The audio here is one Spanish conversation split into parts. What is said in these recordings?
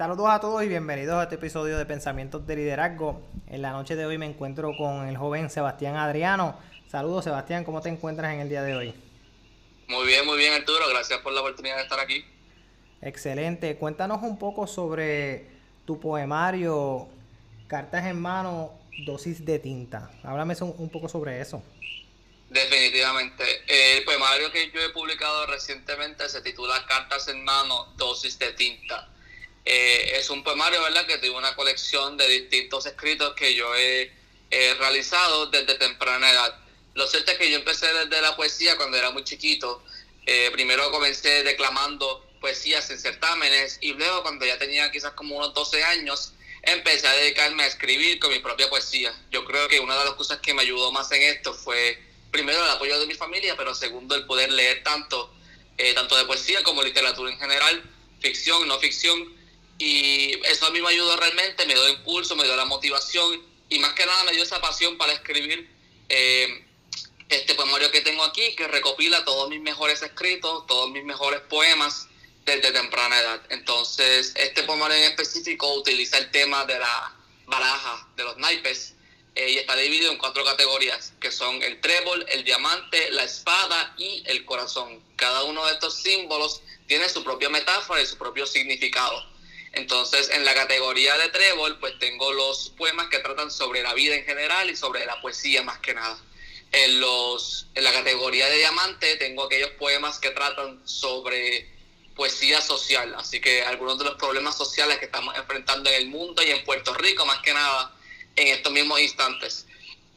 Saludos a todos y bienvenidos a este episodio de Pensamientos de Liderazgo. En la noche de hoy me encuentro con el joven Sebastián Adriano. Saludos Sebastián, ¿cómo te encuentras en el día de hoy? Muy bien, muy bien Arturo, gracias por la oportunidad de estar aquí. Excelente, cuéntanos un poco sobre tu poemario Cartas en mano, dosis de tinta. Háblame un poco sobre eso. Definitivamente. El poemario que yo he publicado recientemente se titula Cartas en mano, dosis de tinta. Eh, es un poemario, ¿verdad?, que tiene una colección de distintos escritos que yo he, realizado desde temprana edad. Lo cierto es que yo empecé desde la poesía cuando era muy chiquito. Eh, primero comencé declamando poesías en certámenes y luego cuando ya tenía quizás como unos 12 años empecé a dedicarme a escribir con mi propia poesía. Yo creo que una de las cosas que me ayudó más en esto fue primero el apoyo de mi familia, pero segundo el poder leer tanto, eh, tanto de poesía como literatura en general, ficción, no ficción. Y eso a mí me ayudó realmente, me dio impulso, me dio la motivación y más que nada me dio esa pasión para escribir eh, este poemario que tengo aquí, que recopila todos mis mejores escritos, todos mis mejores poemas desde temprana edad. Entonces, este poemario en específico utiliza el tema de la baraja, de los naipes, eh, y está dividido en cuatro categorías, que son el trébol, el diamante, la espada y el corazón. Cada uno de estos símbolos tiene su propia metáfora y su propio significado. Entonces, en la categoría de trébol, pues tengo los poemas que tratan sobre la vida en general y sobre la poesía más que nada. En, los, en la categoría de diamante tengo aquellos poemas que tratan sobre poesía social, así que algunos de los problemas sociales que estamos enfrentando en el mundo y en Puerto Rico más que nada en estos mismos instantes.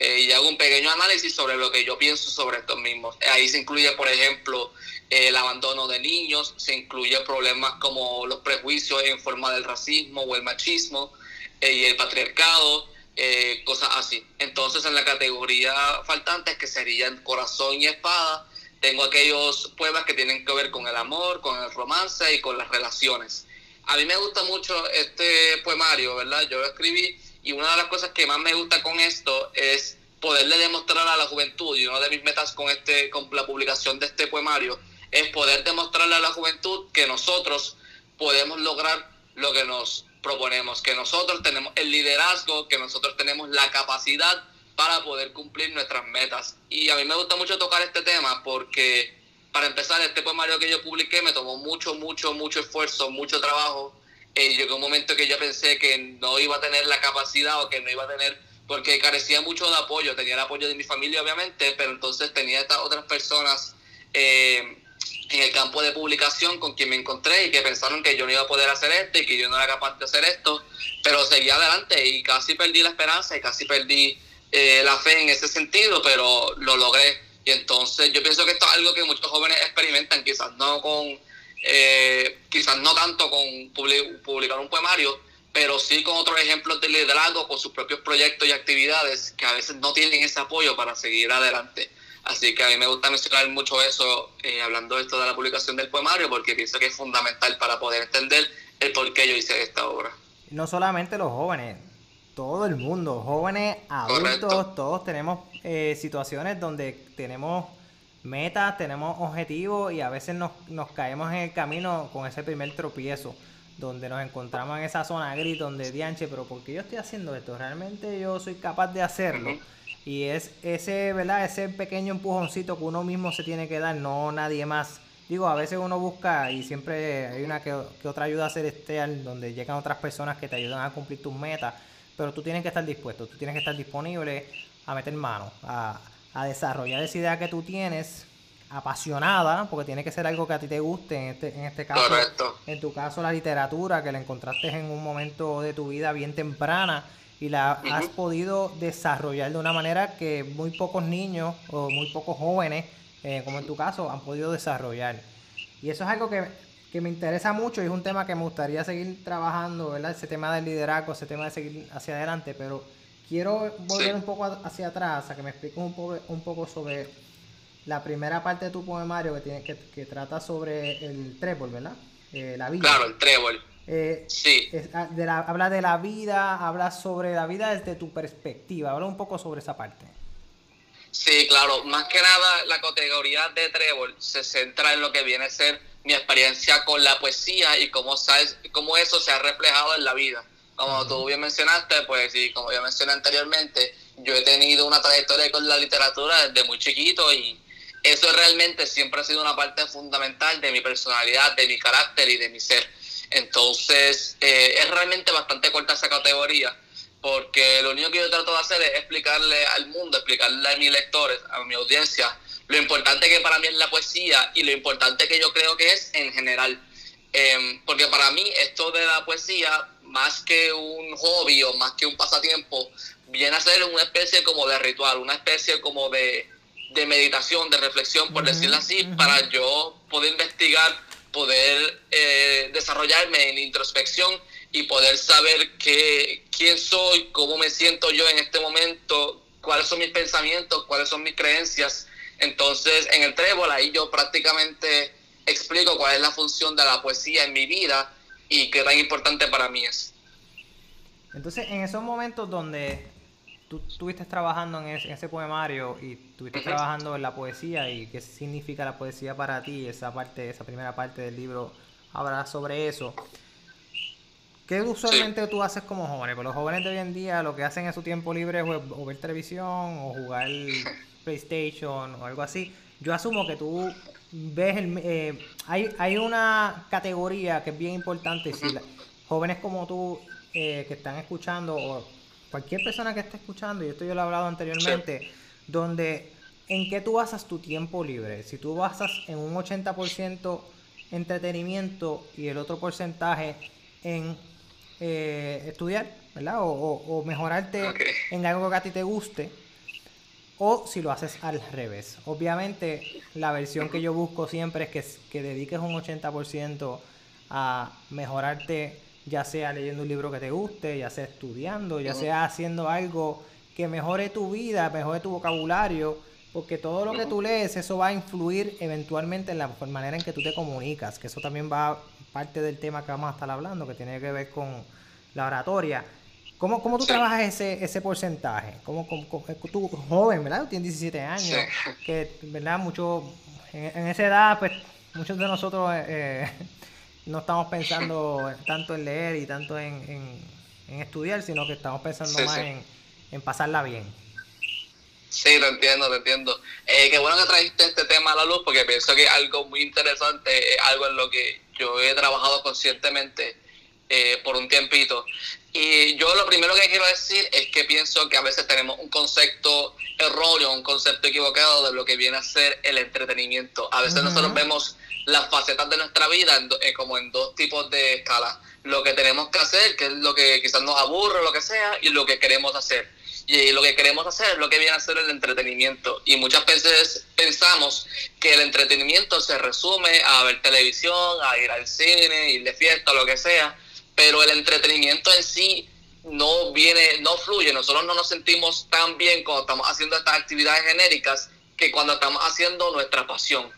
Eh, y hago un pequeño análisis sobre lo que yo pienso sobre estos mismos. Ahí se incluye, por ejemplo, el abandono de niños, se incluye problemas como los prejuicios en forma del racismo o el machismo eh, y el patriarcado, eh, cosas así. Entonces, en la categoría faltantes, que serían corazón y espada, tengo aquellos poemas que tienen que ver con el amor, con el romance y con las relaciones. A mí me gusta mucho este poemario, ¿verdad? Yo lo escribí y una de las cosas que más me gusta con esto es poderle demostrar a la juventud, y una de mis metas con, este, con la publicación de este poemario, es poder demostrarle a la juventud que nosotros podemos lograr lo que nos proponemos, que nosotros tenemos el liderazgo, que nosotros tenemos la capacidad para poder cumplir nuestras metas. Y a mí me gusta mucho tocar este tema porque, para empezar, este poemario que yo publiqué me tomó mucho, mucho, mucho esfuerzo, mucho trabajo eh, llegó un momento que yo pensé que no iba a tener la capacidad o que no iba a tener, porque carecía mucho de apoyo, tenía el apoyo de mi familia obviamente, pero entonces tenía estas otras personas eh, en el campo de publicación con quien me encontré y que pensaron que yo no iba a poder hacer esto y que yo no era capaz de hacer esto, pero seguí adelante y casi perdí la esperanza y casi perdí eh, la fe en ese sentido, pero lo logré. Y entonces yo pienso que esto es algo que muchos jóvenes experimentan, quizás no con eh, quizás no tanto con publicar un poemario, pero sí con otros ejemplos de liderazgo, con sus propios proyectos y actividades que a veces no tienen ese apoyo para seguir adelante. Así que a mí me gusta mencionar mucho eso, eh, hablando de esto de la publicación del poemario, porque pienso que es fundamental para poder entender el por qué yo hice esta obra. No solamente los jóvenes, todo el mundo, jóvenes, adultos, todos tenemos eh, situaciones donde tenemos metas, tenemos objetivos y a veces nos, nos caemos en el camino con ese primer tropiezo, donde nos encontramos en esa zona gris, donde dianche, pero ¿por qué yo estoy haciendo esto? ¿Realmente yo soy capaz de hacerlo? Y es ese, ¿verdad? Ese pequeño empujoncito que uno mismo se tiene que dar, no nadie más. Digo, a veces uno busca y siempre hay una que, otra ayuda celestial donde llegan otras personas que te ayudan a cumplir tus metas, pero tú tienes que estar dispuesto, tú tienes que estar disponible a meter mano, a, a desarrollar esa idea que tú tienes apasionada, porque tiene que ser algo que a ti te guste, en este, en este caso, en tu caso la literatura, que la encontraste en un momento de tu vida bien temprana y la has podido desarrollar de una manera que muy pocos niños o muy pocos jóvenes, eh, como en tu caso, han podido desarrollar. Y eso es algo que, que, me interesa mucho y es un tema que me gustaría seguir trabajando, ¿verdad? Ese tema del liderazgo, ese tema de seguir hacia adelante, pero quiero volver un poco hacia atrás, a que me expliques un poco, un poco sobre la primera parte de tu poemario que, tiene, que, trata sobre el trébol, ¿verdad? Eh, la vida. Claro, el trébol. Eh, sí. Ah, habla de la vida, habla sobre la vida desde tu perspectiva. Habla un poco sobre esa parte. Sí, claro. Más que nada, la categoría de Trevor se centra en lo que viene a ser mi experiencia con la poesía y cómo, sabes, cómo eso se ha reflejado en la vida. Como tú bien mencionaste, pues sí, como ya mencioné anteriormente, yo he tenido una trayectoria con la literatura desde muy chiquito y eso realmente siempre ha sido una parte fundamental de mi personalidad, de mi carácter y de mi ser. Entonces, eh, es realmente bastante corta esa categoría, porque lo único que yo trato de hacer es explicarle al mundo, explicarle a mis lectores, a mi audiencia, lo importante que para mí es la poesía y lo importante que yo creo que es en general. Em, porque para mí esto de la poesía, más que un hobby o más que un pasatiempo, viene a ser una especie como de ritual, una especie como de, meditación, de reflexión, por decirlo así, para yo poder investigar, poder eh, desarrollarme en introspección y poder saber qué, quién soy, cómo me siento yo en este momento, cuáles son mis pensamientos, cuáles son mis creencias. Entonces, en el trébol ahí yo prácticamente explico cuál es la función de la poesía en mi vida y qué tan importante para mí es. Entonces, en esos momentos donde tú estuviste trabajando en ese, poemario y estuviste trabajando en la poesía y qué significa la poesía para ti, esa parte, esa primera parte del libro habla sobre eso. ¿Qué usualmente tú haces como jóvenes? Pues los jóvenes de hoy en día lo que hacen en su tiempo libre es o ver televisión o jugar PlayStation o algo así. Yo asumo que tú ves el... Eh, hay, hay una categoría que es bien importante. Si jóvenes como tú eh, que están escuchando o cualquier persona que esté escuchando, y esto yo lo he hablado anteriormente, donde en qué tú basas tu tiempo libre. Si tú basas en un 80% entretenimiento y el otro porcentaje en eh, estudiar, ¿verdad? O, mejorarte en algo que a ti te guste, o si lo haces al revés. Obviamente, la versión que yo busco siempre es que, que dediques un 80% a mejorarte ya sea leyendo un libro que te guste, ya sea estudiando, ya sea haciendo algo que mejore tu vida, mejore tu vocabulario, porque todo lo que tú lees, eso va a influir eventualmente en la manera en que tú te comunicas, que eso también va parte del tema que vamos a estar hablando, que tiene que ver con la oratoria. ¿Cómo, cómo tú trabajas ese, ese porcentaje? ¿Cómo, tú, joven, ¿verdad? Tú tienes 17 años, que, ¿verdad? Mucho, en, esa edad, pues, muchos de nosotros... Eh, no estamos pensando tanto en leer y tanto en, estudiar, sino que estamos pensando más En, pasarla bien. Sí, lo entiendo, lo entiendo. Eh, qué bueno que trajiste este tema a la luz porque pienso que es algo muy interesante, algo en lo que yo he trabajado conscientemente eh, por un tiempito. Y yo lo primero que quiero decir es que pienso que a veces tenemos un concepto erróneo, un concepto equivocado de lo que viene a ser el entretenimiento. A veces nosotros vemos las facetas de nuestra vida eh, como en dos tipos de escalas. Lo que tenemos que hacer, que es lo que quizás nos aburre o lo que sea, y lo que queremos hacer. Y lo que queremos hacer es lo que viene a ser el entretenimiento. Y muchas veces pensamos que el entretenimiento se resume a ver televisión, a ir al cine, ir de fiesta, lo que sea. Pero el entretenimiento en sí no viene, no fluye. Nosotros no nos sentimos tan bien cuando estamos haciendo estas actividades genéricas que cuando estamos haciendo nuestra pasión.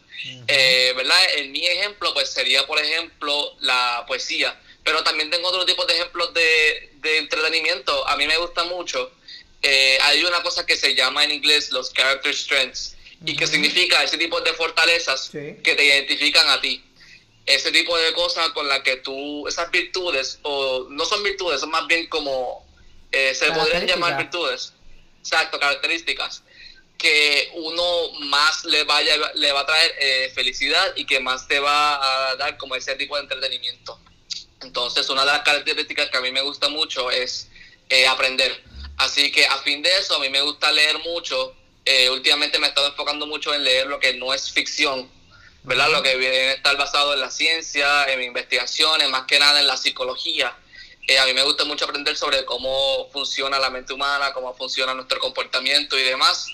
Eh, ¿Verdad? En mi ejemplo, pues sería, por ejemplo, la poesía. Pero también tengo otro tipo de ejemplos de, entretenimiento. A mí me gusta mucho. Eh, hay una cosa que se llama en inglés los character strengths. Y que significa ese tipo de fortalezas que te identifican a ti. Ese tipo de cosas con las que tú, esas virtudes, o no son virtudes, son más bien como, eh, se podrían llamar virtudes. Exacto, características que uno más le vaya le va a traer eh, felicidad y que más te va a dar como ese tipo de entretenimiento. Entonces, una de las características que a mí me gusta mucho es eh, aprender. Así que a fin de eso, a mí me gusta leer mucho. Eh, últimamente me he estado enfocando mucho en leer lo que no es ficción, ¿verdad? Lo que viene a estar basado en la ciencia, en investigaciones, más que nada en la psicología. a mí me gusta mucho aprender sobre cómo funciona la mente humana, cómo funciona nuestro comportamiento y demás.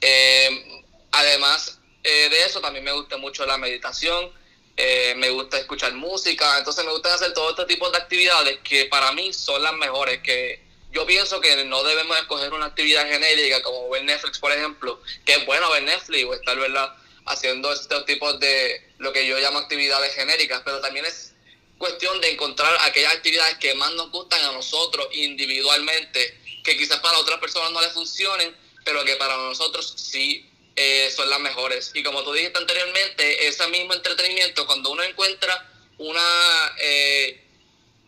Eh, además eh, de eso, también me gusta mucho la meditación, eh, me gusta escuchar música, entonces me gusta hacer todo este tipo de actividades que para mí son las mejores, que yo pienso que no debemos escoger una actividad genérica como ver Netflix, por ejemplo, que es bueno ver Netflix o estar, ¿verdad?, haciendo estos tipos de lo que yo llamo actividades genéricas, pero también es cuestión de encontrar aquellas actividades que más nos gustan a nosotros individualmente, que quizás para otras personas no les funcionen, pero que para nosotros sí eh, son las mejores. Y como tú dijiste anteriormente, ese mismo entretenimiento, cuando uno encuentra una, eh,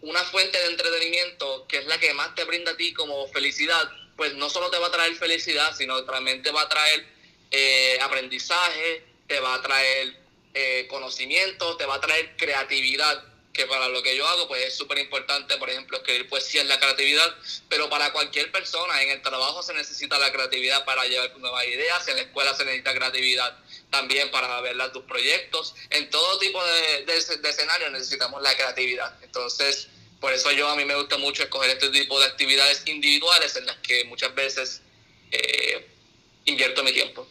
una fuente de entretenimiento que es la que más te brinda a ti como felicidad, pues no solo te va a traer felicidad, sino también te va a traer eh, aprendizaje, te va a traer conocimiento, te va a traer creatividad que para lo que yo hago pues es súper importante, por ejemplo, escribir poesía es la creatividad, pero para cualquier persona en el trabajo se necesita la creatividad para llevar nuevas ideas, en la escuela se necesita creatividad también para ver tus proyectos, en todo tipo de, de, escenarios necesitamos la creatividad. Entonces, por eso yo a mí me gusta mucho escoger este tipo de actividades individuales en las que muchas veces eh, invierto mi tiempo.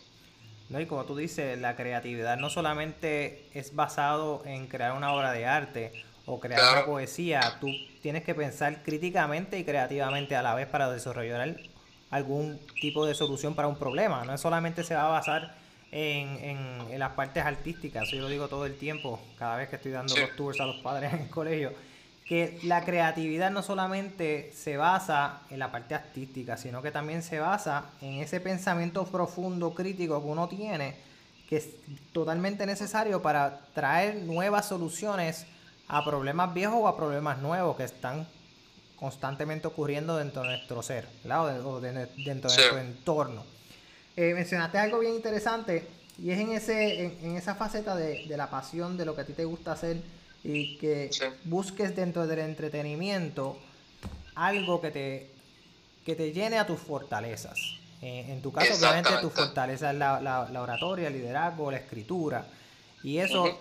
No, y como tú dices, la creatividad no solamente es basado en crear una obra de arte o crear una poesía, tú tienes que pensar críticamente y creativamente a la vez para desarrollar algún tipo de solución para un problema. No solamente se va a basar en, en, las partes artísticas, eso yo lo digo todo el tiempo, cada vez que estoy dando los tours a los padres en el colegio, que la creatividad no solamente se basa en la parte artística, sino que también se basa en ese pensamiento profundo, crítico que uno tiene, que es totalmente necesario para traer nuevas soluciones a problemas viejos o a problemas nuevos que están constantemente ocurriendo dentro de nuestro ser, o dentro de nuestro entorno. Eh, mencionaste algo bien interesante y es en, ese, en, esa faceta de, de, la pasión, de lo que a ti te gusta hacer y que busques dentro del entretenimiento algo que te, que te llene a tus fortalezas. Eh, en tu caso, obviamente, tu fortaleza es la, la, oratoria, el liderazgo, la escritura. Y eso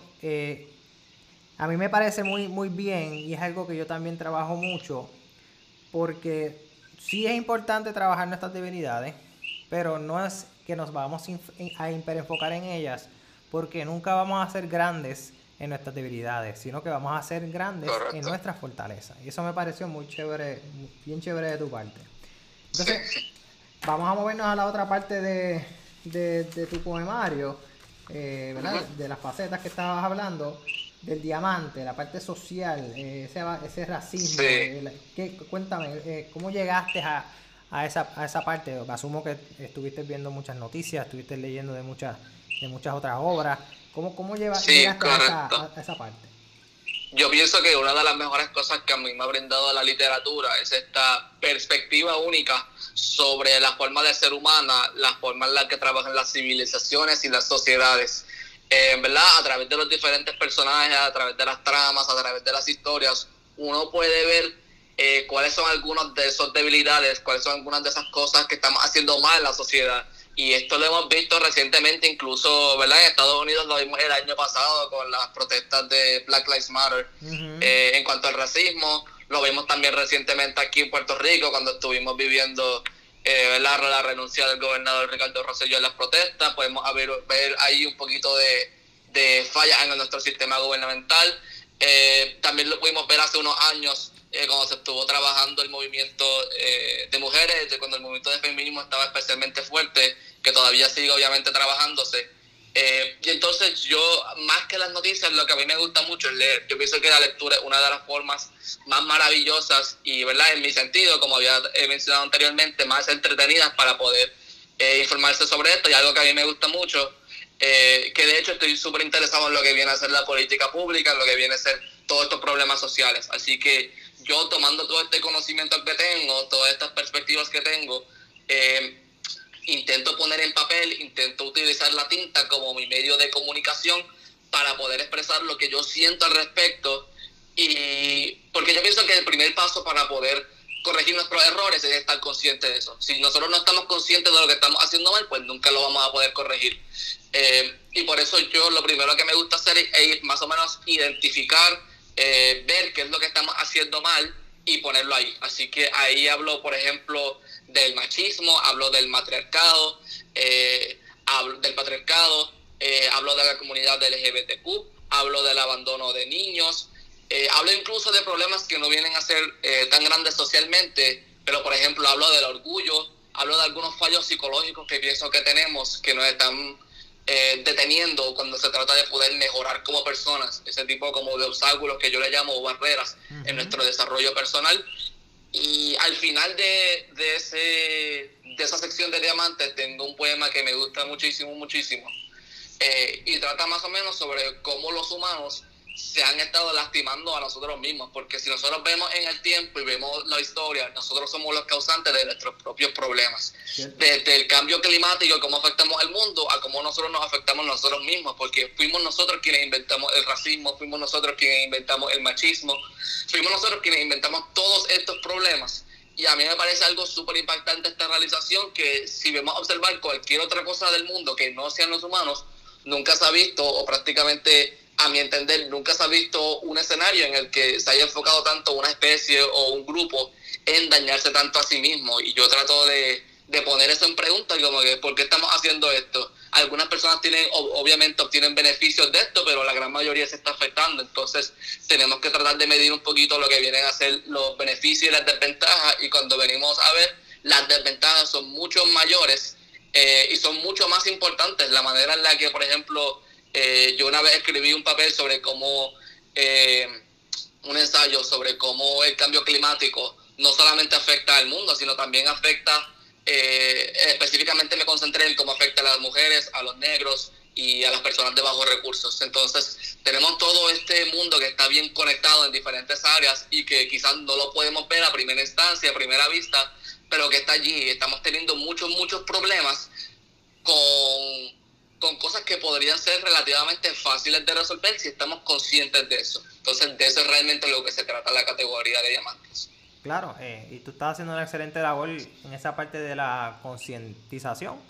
a mí me parece muy, muy bien y es algo que yo también trabajo mucho porque sí es importante trabajar nuestras debilidades, pero no es que nos vamos a hiperenfocar en ellas porque nunca vamos a ser grandes en nuestras debilidades, sino que vamos a ser grandes en nuestras fortalezas. Y eso me pareció muy chévere, bien chévere de tu parte. Entonces, vamos a movernos a la otra parte de, de, tu poemario, eh, ¿verdad? De las facetas que estabas hablando del diamante, la parte social, eh, ese, ese racismo. Eh, cuéntame, ¿cómo llegaste a, a, esa, a esa parte? Asumo que estuviste viendo muchas noticias, estuviste leyendo de muchas, de muchas otras obras. ¿Cómo, cómo llegaste a esa, parte? Yo pienso que una de las mejores cosas que a mí me ha brindado la literatura es esta perspectiva única sobre la forma de ser humana, la forma en la que trabajan las civilizaciones y las sociedades eh, ¿verdad? A través de los diferentes personajes, a través de las tramas, a través de las historias, uno puede ver eh, cuáles son algunas de esas debilidades, cuáles son algunas de esas cosas que estamos haciendo mal en la sociedad. Y esto lo hemos visto recientemente, incluso, ¿verdad? En Estados Unidos lo vimos el año pasado con las protestas de Black Lives Matter eh, en cuanto al racismo. Lo vimos también recientemente aquí en Puerto Rico cuando estuvimos viviendo eh, la, la, renuncia del gobernador Ricardo Rosselló en las protestas, podemos ver, ver ahí un poquito de, de fallas en nuestro sistema gubernamental. Eh, también lo pudimos ver hace unos años eh, cuando se estuvo trabajando el movimiento eh, de mujeres, cuando el movimiento de feminismo estaba especialmente fuerte, que todavía sigue obviamente trabajándose. Eh, y entonces yo, más que las noticias, lo que a mí me gusta mucho es leer. Yo pienso que la lectura es una de las formas más maravillosas y, ¿verdad? En mi sentido, como había mencionado anteriormente, más entretenidas para poder eh, informarse sobre esto y algo que a mí me gusta mucho, eh, que de hecho estoy súper interesado en lo que viene a ser la política pública, en lo que viene a ser todos estos problemas sociales. Así que yo tomando todo este conocimiento que tengo, todas estas perspectivas que tengo, eh, intento poner en papel, intento utilizar la tinta como mi medio de comunicación para poder expresar lo que yo siento al respecto. Y porque yo pienso que el primer paso para poder corregir nuestros errores es estar consciente de eso. Si nosotros no estamos conscientes de lo que estamos haciendo mal, pues nunca lo vamos a poder corregir. Eh, y por eso yo lo primero que me gusta hacer es, más o menos identificar, eh, ver qué es lo que estamos haciendo mal y ponerlo ahí. Así que ahí hablo, por ejemplo, del machismo, hablo del matriarcado, eh, hablo del patriarcado, eh, hablo de la comunidad LGBTQ, hablo del abandono de niños, eh, hablo incluso de problemas que no vienen a ser tan grandes socialmente, pero por ejemplo hablo del orgullo, hablo de algunos fallos psicológicos que pienso que tenemos que nos están deteniendo cuando se trata de poder mejorar como personas, ese tipo como de obstáculos que yo le llamo barreras en nuestro desarrollo personal Y al final de, de, ese, de esa sección de diamantes tengo un poema que me gusta muchísimo, muchísimo. Eh, y trata más o menos sobre cómo los humanos se han estado lastimando a nosotros mismos, porque si nosotros vemos en el tiempo y vemos la historia, nosotros somos los causantes de nuestros propios problemas. Desde el cambio climático, cómo afectamos al mundo, a cómo nosotros nos afectamos nosotros mismos, porque fuimos nosotros quienes inventamos el racismo, fuimos nosotros quienes inventamos el machismo, fuimos nosotros quienes inventamos todos estos problemas. Y a mí me parece algo súper impactante esta realización, que si vemos a observar cualquier otra cosa del mundo que no sean los humanos, nunca se ha visto o prácticamente a mi entender, nunca se ha visto un escenario en el que se haya enfocado tanto una especie o un grupo en dañarse tanto a sí mismo. Y yo trato de, poner eso en pregunta, como que, ¿por qué estamos haciendo esto? Algunas personas tienen, obviamente obtienen beneficios de esto, pero la gran mayoría se está afectando. Entonces, tenemos que tratar de medir un poquito lo que vienen a ser los beneficios y las desventajas. Y cuando venimos a ver, las desventajas son mucho mayores eh, y son mucho más importantes. La manera en la que, por ejemplo, eh, yo una vez escribí un papel sobre cómo, eh, un ensayo sobre cómo el cambio climático no solamente afecta al mundo, sino también afecta, eh, específicamente me concentré en cómo afecta a las mujeres, a los negros y a las personas de bajos recursos. Entonces, tenemos todo este mundo que está bien conectado en diferentes áreas y que quizás no lo podemos ver a primera instancia, a primera vista, pero que está allí. Estamos teniendo muchos, muchos problemas con con cosas que podrían ser relativamente fáciles de resolver si estamos conscientes de eso. Entonces, de eso es realmente lo que se trata la categoría de diamantes. Claro, eh, y tú estás haciendo una excelente labor en esa parte de la concientización,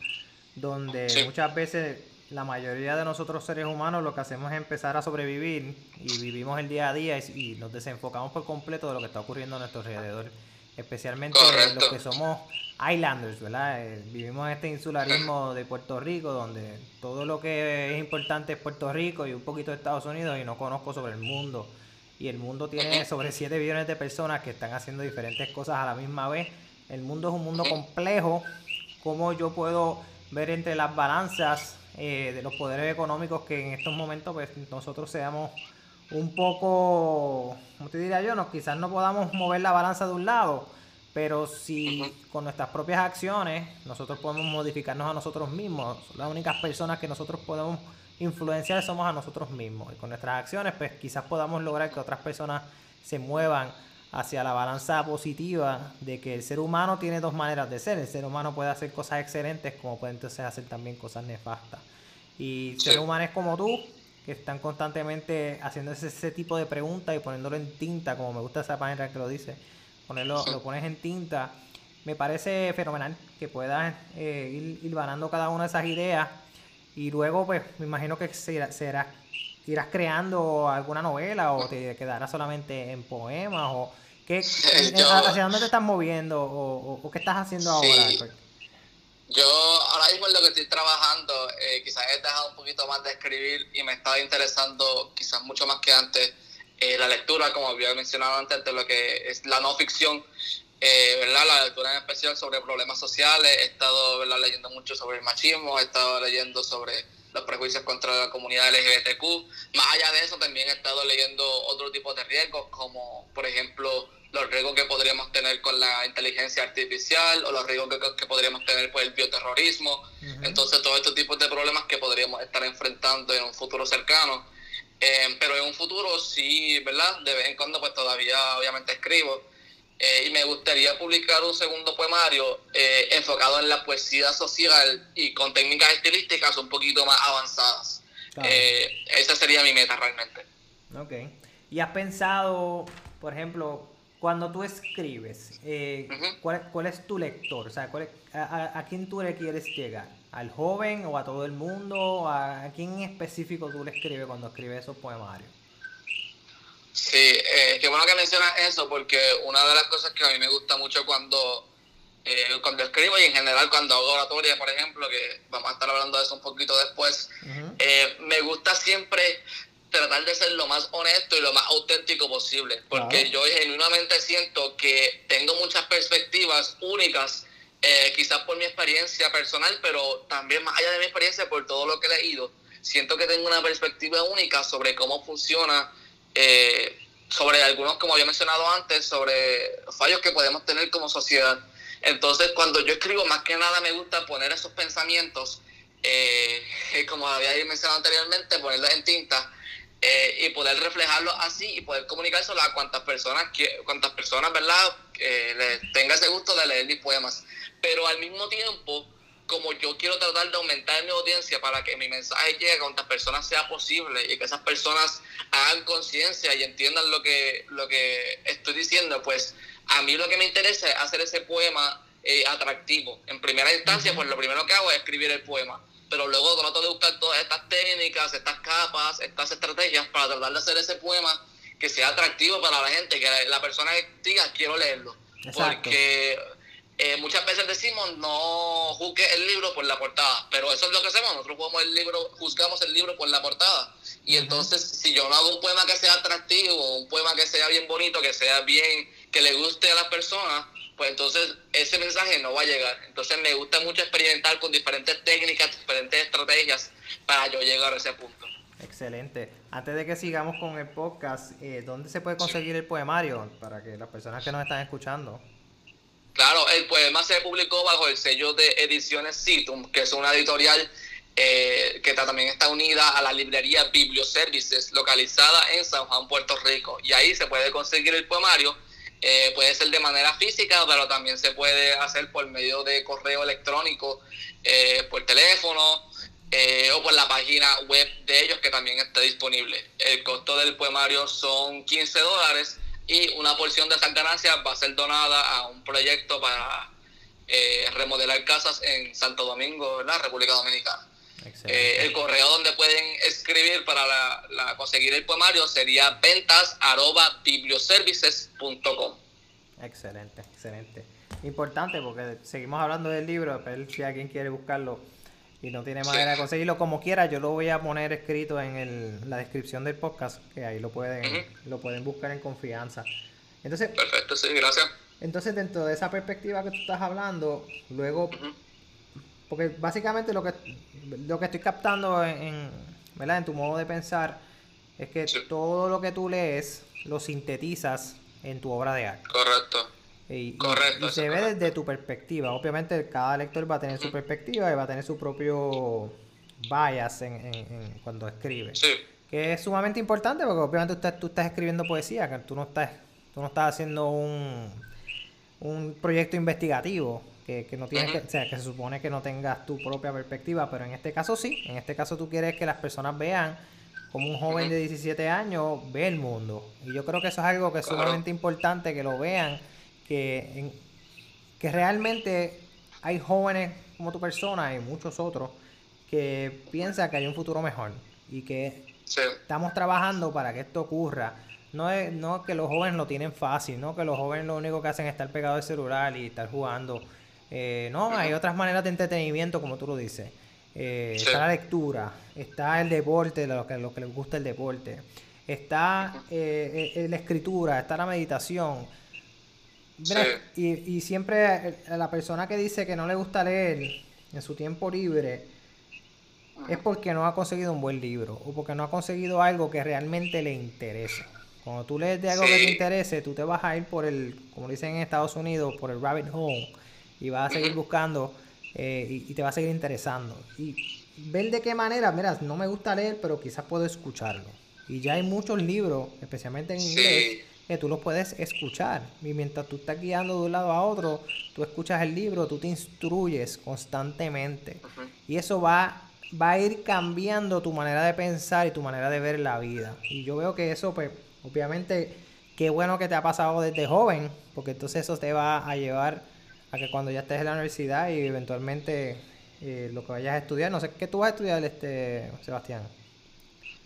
donde muchas veces la mayoría de nosotros seres humanos lo que hacemos es empezar a sobrevivir y vivimos el día a día y, nos desenfocamos por completo de lo que está ocurriendo a nuestro alrededor, especialmente los que somos Islanders, ¿verdad? Eh, vivimos en este insularismo de Puerto Rico, donde todo lo que es importante es Puerto Rico y un poquito de Estados Unidos y no conozco sobre el mundo. Y el mundo tiene sobre 7 billones de personas que están haciendo diferentes cosas a la misma vez. El mundo es un mundo complejo. ¿Cómo yo puedo ver entre las balanzas eh, de los poderes económicos que en estos momentos pues nosotros seamos un poco, ¿cómo te diría yo? No, quizás no podamos mover la balanza de un lado pero si con nuestras propias acciones nosotros podemos modificarnos a nosotros mismos, las únicas personas que nosotros podemos influenciar somos a nosotros mismos. Y con nuestras acciones, pues quizás podamos lograr que otras personas se muevan hacia la balanza positiva de que el ser humano tiene dos maneras de ser. El ser humano puede hacer cosas excelentes como puede entonces hacer también cosas nefastas. Y ser humanos como tú, que están constantemente haciendo ese tipo de preguntas y poniéndolo en tinta, como me gusta esa manera que lo dice, ponerlo, lo pones en tinta. Me parece fenomenal que puedas eh, ir, ir cada una de esas ideas y luego pues me imagino que será, irás creando alguna novela o te quedarás solamente en poemas o qué, hacia dónde te estás moviendo o, qué estás haciendo ahora. Yo ahora mismo en lo que estoy trabajando, eh, quizás he dejado un poquito más de escribir y me está interesando quizás mucho más que antes eh, la lectura, como había mencionado antes, de lo que es la no ficción, eh, ¿verdad? La lectura en especial sobre problemas sociales, he estado ¿verdad? leyendo mucho sobre el machismo, he estado leyendo sobre los prejuicios contra la comunidad LGBTQ. Más allá de eso, también he estado leyendo otro tipo de riesgos, como por ejemplo los riesgos que podríamos tener con la inteligencia artificial o los riesgos que, podríamos tener por el bioterrorismo. Entonces, todos estos tipos de problemas que podríamos estar enfrentando en un futuro cercano. Eh, pero en un futuro sí, ¿verdad? De vez en cuando pues todavía obviamente escribo. Eh, y me gustaría publicar un segundo poemario eh, enfocado en la poesía social y con técnicas estilísticas un poquito más avanzadas. esa sería mi meta realmente. Ok. ¿Y has pensado, por ejemplo, cuando tú escribes, ¿cuál, es tu lector? O sea, a, a, quién tú le quieres llegar? al joven o a todo el mundo? ¿A quién en específico tú le escribes cuando escribes esos poemarios? Sí, eh, qué bueno que mencionas eso, porque una de las cosas que a mí me gusta mucho cuando, eh, cuando escribo y en general cuando hago oratoria, por ejemplo, que vamos a estar hablando de eso un poquito después, eh, me gusta siempre tratar de ser lo más honesto y lo más auténtico posible, porque yo genuinamente siento que tengo muchas perspectivas únicas eh, quizás por mi experiencia personal, pero también más allá de mi experiencia, por todo lo que he leído, siento que tengo una perspectiva única sobre cómo funciona, eh, sobre algunos, como había mencionado antes, sobre fallos que podemos tener como sociedad. Entonces, cuando yo escribo, más que nada me gusta poner esos pensamientos, eh, como había mencionado anteriormente, ponerlos en tinta eh, y poder reflejarlos así y poder comunicárselo a cuantas personas, que, cuantas personas, ¿verdad?, les tenga ese gusto de leer mis poemas. Pero al mismo tiempo, como yo quiero tratar de aumentar mi audiencia para que mi mensaje llegue a cuantas personas sea posible y que esas personas hagan conciencia y entiendan lo que, lo que estoy diciendo, pues a mí lo que me interesa es hacer ese poema eh, atractivo. En primera instancia, pues lo primero que hago es escribir el poema. Pero luego trato de buscar todas estas técnicas, estas capas, estas estrategias para tratar de hacer ese poema que sea atractivo para la gente, que la persona diga quiero leerlo. Porque eh, muchas veces decimos no juzgue el libro por la portada, pero eso es lo que hacemos, nosotros jugamos el libro, juzgamos el libro por la portada. Y entonces, si yo no hago un poema que sea atractivo, un poema que sea bien bonito, que sea bien, que le guste a las personas, pues entonces ese mensaje no va a llegar. Entonces me gusta mucho experimentar con diferentes técnicas, diferentes estrategias para yo llegar a ese punto. Excelente. Antes de que sigamos con el podcast, eh, ¿dónde se puede conseguir el poemario para que las personas que nos están escuchando? Claro, el poema se publicó bajo el sello de Ediciones Citum, que es una editorial eh, que también está unida a la librería Biblioservices, localizada en San Juan, Puerto Rico. Y ahí se puede conseguir el poemario. Eh, puede ser de manera física, pero también se puede hacer por medio de correo electrónico, eh, por teléfono o por la página web de ellos que también está disponible. El costo del poemario son 15 dólares y una porción de esas ganancias va a ser donada a un proyecto para eh, remodelar casas en Santo Domingo, la República Dominicana. Eh, el correo donde pueden escribir para la, conseguir el poemario sería ventas biblioservices.com. Excelente, excelente. Importante porque seguimos hablando del libro, pero si alguien quiere buscarlo y no tiene manera de conseguirlo como quiera, yo lo voy a poner escrito en el, la descripción del podcast, que ahí lo pueden, lo pueden buscar en confianza. Entonces, Perfecto, sí, gracias. Entonces, dentro de esa perspectiva que tú estás hablando, luego, porque básicamente lo que, lo que estoy captando en, ¿verdad? en tu modo de pensar es que todo lo que tú lees lo sintetizas en tu obra de arte. Correcto. Y, correcto, y se ve desde tu perspectiva. Obviamente cada lector va a tener su perspectiva y va a tener su propio bias en, cuando escribe. Sí. Que es sumamente importante porque obviamente usted, tú estás escribiendo poesía, que tú no estás, tú no estás haciendo un, un proyecto investigativo. Que, no tienes que, o sea, que se supone que no tengas tu propia perspectiva, pero en este caso sí. En este caso tú quieres que las personas vean como un joven de 17 años ve el mundo. Y yo creo que eso es algo que es sumamente importante que lo vean que, que realmente hay jóvenes como tu persona y muchos otros que piensan que hay un futuro mejor y que estamos trabajando para que esto ocurra. No es, no que los jóvenes lo tienen fácil, no que los jóvenes lo único que hacen es estar pegados al celular y estar jugando. Eh, no, hay otras maneras de entretenimiento, como tú lo dices. Eh, está la lectura, está el deporte, lo que, lo que les gusta el deporte, está eh, la escritura, está la meditación y, y, siempre eh, la persona que dice que no le gusta leer en su tiempo libre es porque no ha conseguido un buen libro o porque no ha conseguido algo que realmente le interese. Cuando tú lees de algo que te interese, tú te vas a ir por el, como dicen en Estados Unidos, por el rabbit hole y vas a seguir buscando eh, y, te va a seguir interesando. Y ver de qué manera, mira, no me gusta leer, pero quizás puedo escucharlo. Y ya hay muchos libros, especialmente en inglés, que tú lo puedes escuchar. Y mientras tú estás guiando de un lado a otro, tú escuchas el libro, tú te instruyes constantemente. Y eso va, va a ir cambiando tu manera de pensar y tu manera de ver la vida. Y yo veo que eso, pues, obviamente, qué bueno que te ha pasado desde joven, porque entonces eso te va a llevar a que cuando ya estés en la universidad y eventualmente eh, lo que vayas a estudiar, no sé, ¿qué tú vas a estudiar, este, Sebastián?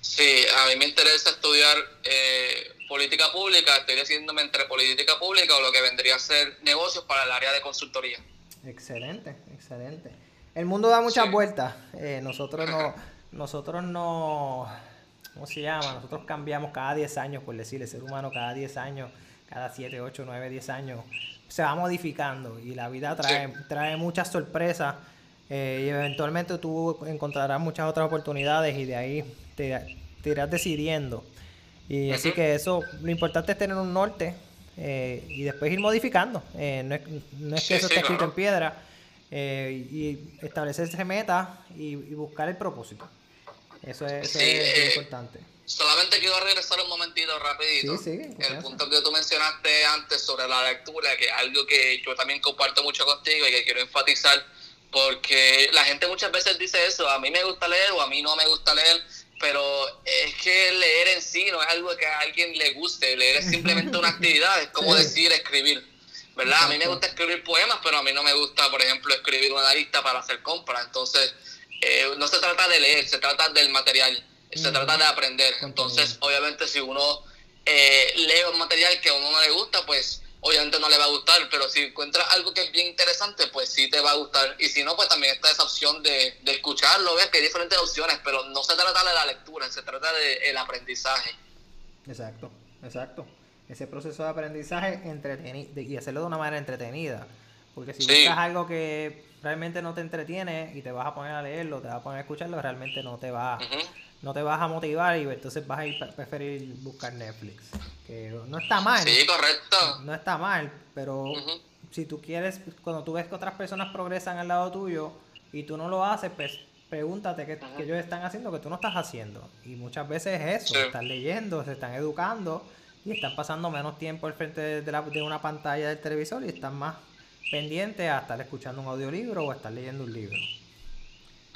Sí, a mí me interesa estudiar eh, política pública, estoy decidiéndome entre política pública o lo que vendría a ser negocios para el área de consultoría. Excelente, excelente. El mundo da muchas vueltas. Eh, nosotros no, nosotros no, ¿cómo se llama? Nosotros cambiamos cada 10 años, por decir, el ser humano cada 10 años, cada 7, 8, 9, 10 años, se va modificando y la vida trae, trae muchas sorpresas eh, y eventualmente tú encontrarás muchas otras oportunidades y de ahí te, te irás decidiendo Y así que eso, lo importante es tener un norte eh, y después ir modificando. Eh, no, es, no, es, que eso esté escrito en piedra. Eh, y establecerse metas y, y, buscar el propósito. Eso es, eso es importante. Solamente quiero regresar un momentito rapidito. Sí, sí, el punto que tú mencionaste antes sobre la lectura, que es algo que yo también comparto mucho contigo y que quiero enfatizar, porque la gente muchas veces dice eso, a mí me gusta leer o a mí no me gusta leer, pero es que leer en sí no es algo que a alguien le guste, leer es simplemente una actividad, es como decir escribir, ¿verdad? A mí me gusta escribir poemas, pero a mí no me gusta, por ejemplo, escribir una lista para hacer compras, entonces eh, no se trata de leer, se trata del material se trata de aprender. Entonces, obviamente, si uno eh, lee un material que a uno no le gusta, pues obviamente no le va a gustar, pero si encuentras algo que es bien interesante, pues sí te va a gustar. Y si no, pues también está esa opción de, de escucharlo, ves que hay diferentes opciones, pero no se trata de la lectura, se trata del el aprendizaje. Exacto, exacto. Ese proceso de aprendizaje entretenido y hacerlo de una manera entretenida. Porque si buscas algo que realmente no te entretiene y te vas a poner a leerlo, te vas a poner a escucharlo, realmente no te va no te vas a motivar y entonces vas a ir preferir buscar Netflix. Que no está mal. Sí, correcto. No está mal, pero si tú quieres, cuando tú ves que otras personas progresan al lado tuyo y tú no lo haces, pues pregúntate qué, ellos están haciendo que tú no estás haciendo. Y muchas veces es eso, están leyendo, se están educando y están pasando menos tiempo al frente de, la, de una pantalla del televisor y están más pendientes a estar escuchando un audiolibro o a estar leyendo un libro.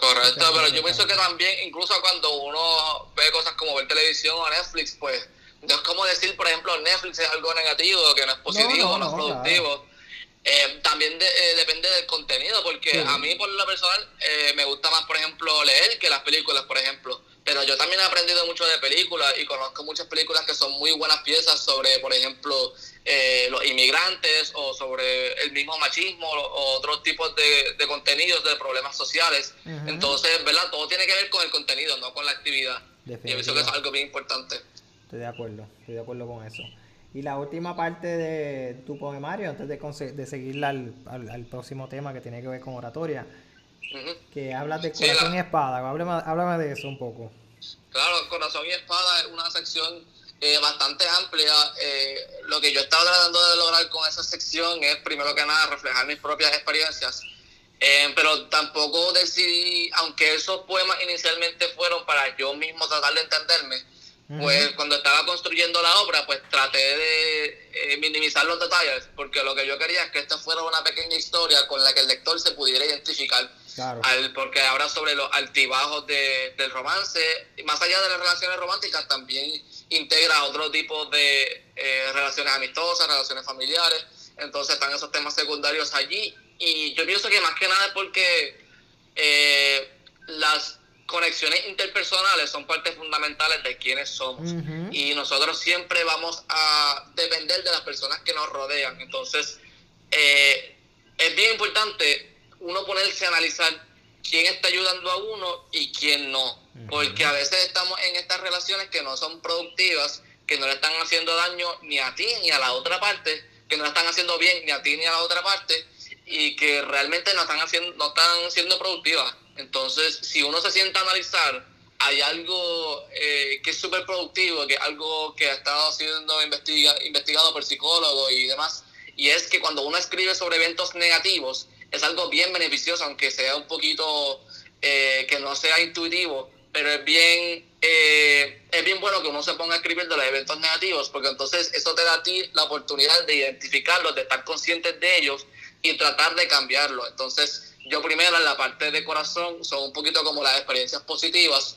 Correcto, pero yo pienso que también, incluso cuando uno ve cosas como ver televisión o Netflix, pues no es como decir, por ejemplo, Netflix es algo negativo, que no es positivo, no, no, es productivo. Eh, también eh, depende del contenido, porque a mí, por lo personal, eh, me gusta más, por ejemplo, leer que las películas, por ejemplo. Pero yo también he aprendido mucho de películas y conozco muchas películas que son muy buenas piezas sobre, por ejemplo, eh, los inmigrantes o sobre el mismo machismo o otros tipos de, de contenidos de problemas sociales. Entonces, ¿verdad? Todo tiene que ver con el contenido, no con la actividad. Y pienso que es algo bien importante. Estoy de acuerdo, estoy de acuerdo con eso. Y la última parte de tu poemario, antes de, de seguir al, al, próximo tema que tiene que ver con oratoria, que hablas de corazón y espada. Háblame, háblame de eso un poco. Claro, corazón y espada es una sección eh, bastante amplia. Eh, lo que yo estaba tratando de lograr con esa sección es, primero que nada, reflejar mis propias experiencias. Eh, pero tampoco decidí, aunque esos poemas inicialmente fueron para yo mismo tratar de entenderme, pues cuando estaba construyendo la obra, pues traté de minimizar los detalles, porque lo que yo quería es que esta fuera una pequeña historia con la que el lector se pudiera identificar. Al, porque ahora sobre los altibajos de, del romance, más allá de las relaciones románticas, también integra otro tipo de eh, relaciones amistosas, relaciones familiares. Entonces están esos temas secundarios allí. Y yo pienso que más que nada es porque eh, las conexiones interpersonales son partes fundamentales de quienes somos. Y nosotros siempre vamos a depender de las personas que nos rodean. Entonces, eh, es bien importante uno ponerse a analizar quién está ayudando a uno y quién no. Porque a veces estamos en estas relaciones que no son productivas, que no le están haciendo daño ni a ti ni a la otra parte, que no le están haciendo bien ni a ti ni a la otra parte y que realmente no están haciendo no están siendo productivas. Entonces, si uno se sienta a analizar, hay algo eh, que es súper productivo, que es algo que ha estado siendo investiga, investigado por psicólogos y demás, y es que cuando uno escribe sobre eventos negativos, es algo bien beneficioso, aunque sea un poquito eh, que no sea intuitivo, pero es bien, eh, es bien bueno que uno se ponga a escribir de los eventos negativos, porque entonces eso te da a ti la oportunidad de identificarlos, de estar conscientes de ellos y tratar de cambiarlos. Entonces, yo primero en la parte de corazón son un poquito como las experiencias positivas,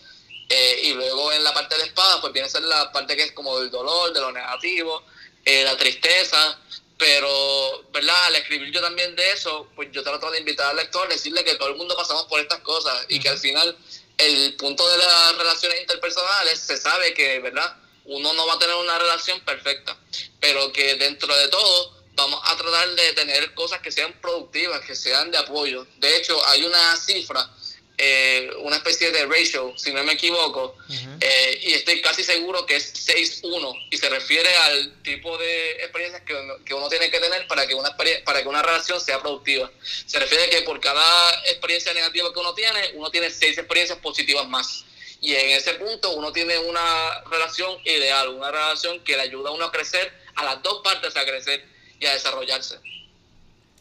eh, y luego en la parte de espada, pues viene a ser la parte que es como del dolor, de lo negativo, la tristeza, pero, ¿verdad? Al escribir yo también de eso, pues yo trato de invitar al lector, decirle que todo el mundo pasamos por estas cosas y que al final el punto de las relaciones interpersonales se sabe que, ¿verdad? Uno no va a tener una relación perfecta, pero que dentro de todo vamos a tratar de tener cosas que sean productivas, que sean de apoyo. De hecho, hay una cifra eh, una especie de ratio, si no me equivoco, eh, y estoy casi seguro que es 6-1 y se refiere al tipo de experiencias que uno, que uno tiene que tener para que, una, para que una relación sea productiva. Se refiere a que por cada experiencia negativa que uno tiene, uno tiene 6 experiencias positivas más. Y en ese punto uno tiene una relación ideal, una relación que le ayuda a uno a crecer, a las dos partes a crecer y a desarrollarse.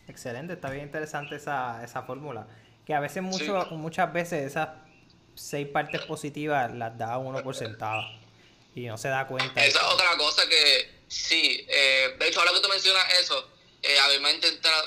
Excelente, está bien interesante esa, esa fórmula. Que a veces, mucho, muchas veces esas seis partes positivas las da uno por sentado y no se da cuenta. Esa es otra cosa que sí, eh, de hecho ahora que tú mencionas eso, eh, a mí me,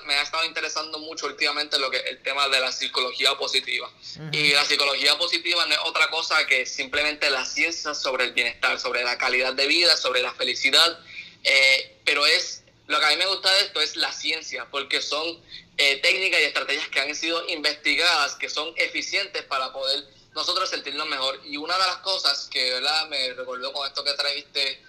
me, ha estado interesando mucho últimamente lo que el tema de la psicología positiva. Y la psicología positiva no es otra cosa que simplemente la ciencia sobre el bienestar, sobre la calidad de vida, sobre la felicidad. Eh, pero es lo que a mí me gusta de esto es la ciencia, porque son eh, técnicas y estrategias que han sido investigadas, que son eficientes para poder nosotros sentirnos mejor. Y una de las cosas que ¿verdad? me recordó con esto que trajiste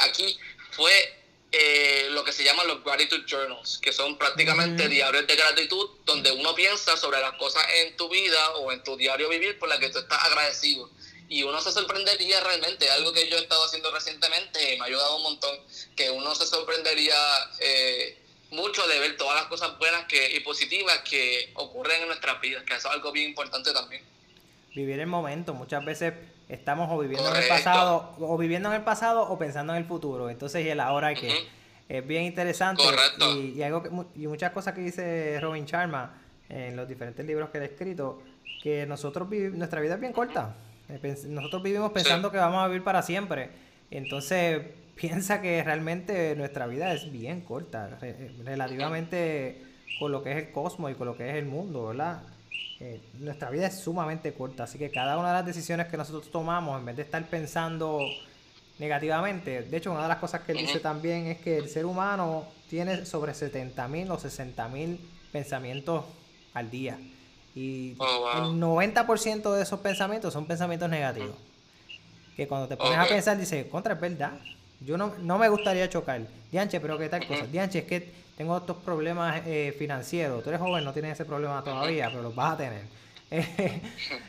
aquí fue eh, lo que se llaman los gratitude journals, que son prácticamente diarios de gratitud donde uno piensa sobre las cosas en tu vida o en tu diario vivir por las que tú estás agradecido. Y uno se sorprendería realmente, algo que yo he estado haciendo recientemente me ha ayudado un montón, que uno se sorprendería eh, mucho de ver todas las cosas buenas que, y positivas que ocurren en nuestras vidas, que eso es algo bien importante también. Vivir el momento, muchas veces Estamos o viviendo en el pasado, o viviendo en el pasado o pensando en el futuro. Entonces, y el ahora que es bien interesante. Y, algo y muchas cosas que dice Robin Sharma en los diferentes libros que ha escrito, que nosotros nuestra vida es bien corta. Eh, nosotros vivimos pensando que vamos a vivir para siempre. Entonces, piensa que realmente nuestra vida es bien corta, relativamente con lo que es el cosmos y con lo que es el mundo, ¿verdad? Eh, nuestra vida es sumamente corta, así que cada una de las decisiones que nosotros tomamos, en vez de estar pensando negativamente, de hecho una de las cosas que él dice también es que el ser humano tiene sobre 70.000 o 60.000 pensamientos al día. Y oh, el 90% de esos pensamientos son pensamientos negativos. Que cuando te pones a pensar, dices, contra, es verdad. Yo no, no me gustaría chocar. Dianche, pero ¿qué tal cosa? Dianche, es que tengo estos problemas eh, financieros. Tú eres joven, no tienes ese problema todavía, pero los vas a tener.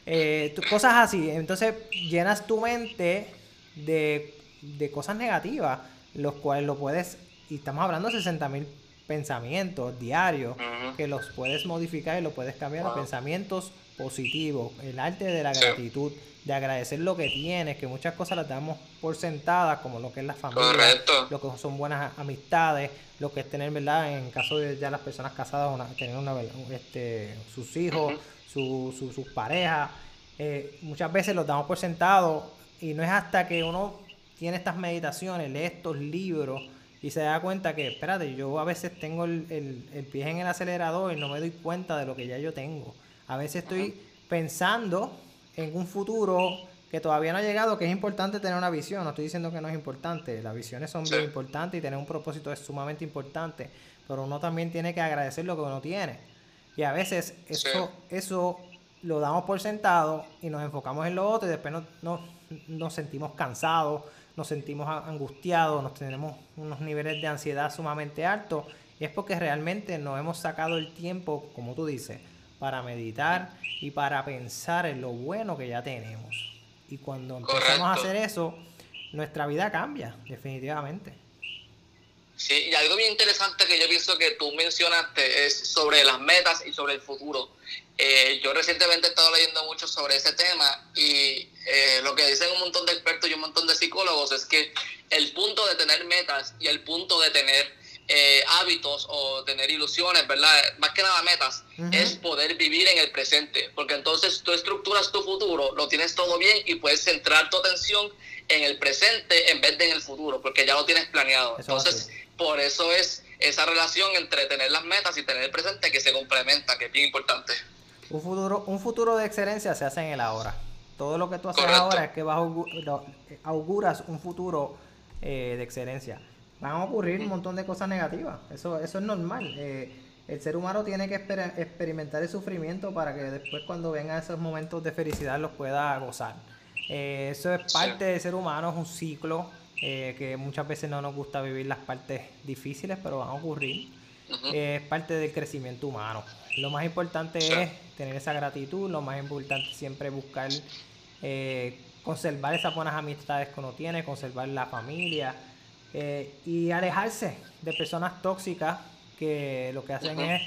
Eh, cosas así. Entonces llenas tu mente de, cosas negativas, los cuales lo puedes, y estamos hablando de 60 mil pensamientos diarios, que los puedes modificar y los puedes cambiar a pensamientos positivos. El arte de la gratitud de agradecer lo que tienes, que muchas cosas las damos por sentadas, como lo que es la familia, lo que son buenas amistades, lo que es tener, ¿verdad? En caso de ya las personas casadas, tener una, este, sus hijos, sus parejas, eh, muchas veces los damos por sentado y no es hasta que uno tiene estas meditaciones, lee estos libros y se da cuenta que, espérate, yo a veces tengo el, el, pie en el acelerador y no me doy cuenta de lo que ya yo tengo. A veces estoy pensando en un futuro que todavía no ha llegado, que es importante tener una visión. No estoy diciendo que no es importante. Las visiones son muy importantes y tener un propósito es sumamente importante. Pero uno también tiene que agradecer lo que uno tiene. Y a veces eso, eso lo damos por sentado y nos enfocamos en lo otro y después no, nos sentimos cansados, nos sentimos angustiados, nos tenemos unos niveles de ansiedad sumamente altos. Y es porque realmente no hemos sacado el tiempo, como tú dices, para meditar y para pensar en lo bueno que ya tenemos. Y cuando empezamos a hacer eso, nuestra vida cambia, definitivamente. Sí, y algo bien interesante que yo pienso que tú mencionaste es sobre las metas y sobre el futuro. Eh, yo recientemente he estado leyendo mucho sobre ese tema y eh, lo que dicen un montón de expertos y un montón de psicólogos es que el punto de tener metas y el punto de tener eh, hábitos o tener ilusiones, ¿verdad? Más que nada metas, es poder vivir en el presente, porque entonces tú estructuras tu futuro, lo tienes todo bien y puedes centrar tu atención en el presente en vez de en el futuro, porque ya lo tienes planeado. entonces, por eso es esa relación entre tener las metas y tener el presente que se complementa, que es bien importante. Un futuro, un futuro de excelencia se hace en el ahora. Todo lo que tú haces ahora es que vas auguras un futuro eh, de excelencia van a ocurrir un montón de cosas negativas. Eso, eso es normal. Eh, el ser humano tiene que experimentar el sufrimiento para que después cuando vengan esos momentos de felicidad los pueda gozar. Eh, eso es parte del ser humano, es un ciclo eh, que muchas veces no nos gusta vivir las partes difíciles, pero van a ocurrir. es parte del crecimiento humano. Lo más importante es tener esa gratitud, lo más importante siempre buscar conservar esas buenas amistades que uno tiene, conservar la familia, eh, y alejarse de personas tóxicas que lo que hacen es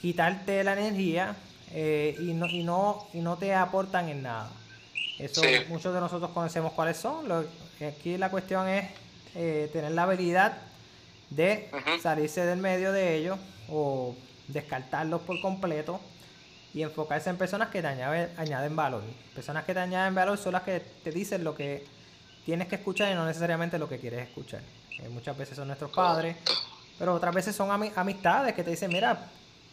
quitarte la energía eh, y, no, y, no, y no te aportan en nada. Eso muchos de nosotros conocemos cuáles son. Lo, aquí la cuestión es eh, tener la habilidad de salirse del medio de ellos o descartarlos por completo y enfocarse en personas que te añaden, valor. Personas que te añaden valor son las que te dicen lo que tienes que escuchar y no necesariamente lo que quieres escuchar. Eh, muchas veces son nuestros padres, pero otras veces son amistades que te dicen, mira,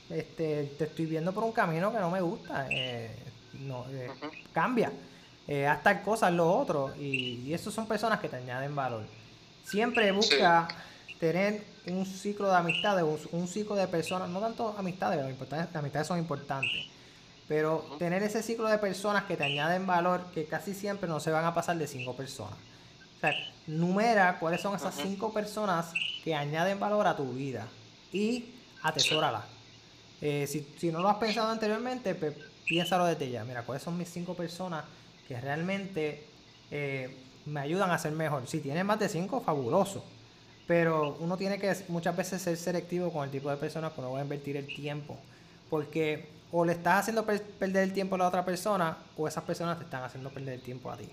este, te estoy viendo por un camino que no me gusta, eh, no, eh, cambia, haz tal cosa, lo otro, y, y son personas que te añaden valor. Siempre busca tener un ciclo de amistades, un, ciclo de personas, no tanto amistades, las amistades son importantes, pero tener ese ciclo de personas que te añaden valor, que casi siempre no se van a pasar de cinco personas. O sea, numera cuáles son esas cinco personas que añaden valor a tu vida y atesóralas. Eh, si, no lo has pensado anteriormente, pues, piénsalo desde ya. Mira, cuáles son mis cinco personas que realmente eh, me ayudan a ser mejor. Si tienes más de cinco, fabuloso pero uno tiene que muchas veces ser selectivo con el tipo de personas que uno va a invertir el tiempo. Porque o le estás haciendo perder el tiempo a la otra persona o esas personas te están haciendo perder el tiempo a ti.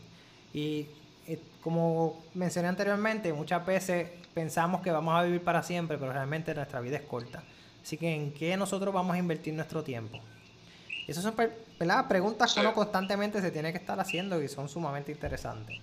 Y eh, como mencioné anteriormente, muchas veces pensamos que vamos a vivir para siempre, pero realmente nuestra vida es corta. Así que ¿en qué nosotros vamos a invertir nuestro tiempo? Esas son preguntas que uno constantemente se tiene que estar haciendo y son sumamente interesantes.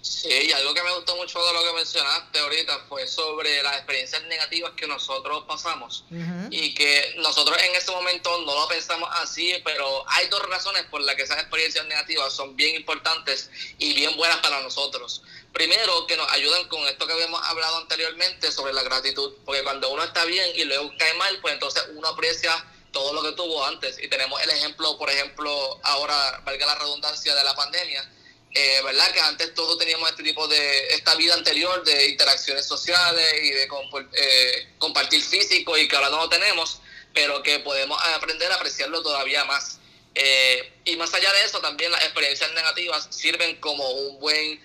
Sí, y algo que me gustó mucho de lo que mencionaste ahorita fue sobre las experiencias negativas que nosotros pasamos y que nosotros en ese momento no lo pensamos así, pero hay dos razones por las que esas experiencias negativas son bien importantes y bien buenas para nosotros. Primero, que nos ayudan con esto que habíamos hablado anteriormente sobre la gratitud, porque cuando uno está bien y luego cae mal, pues entonces uno aprecia todo lo que tuvo antes. Y tenemos el ejemplo, por ejemplo, ahora, valga la redundancia, de la pandemia eh, ¿verdad? Que antes todos teníamos este tipo de, esta vida anterior de interacciones sociales y de eh, compartir físico y que ahora no lo tenemos, pero que podemos aprender a apreciarlo todavía más. Eh, y más allá de eso, también las experiencias negativas sirven como un buen,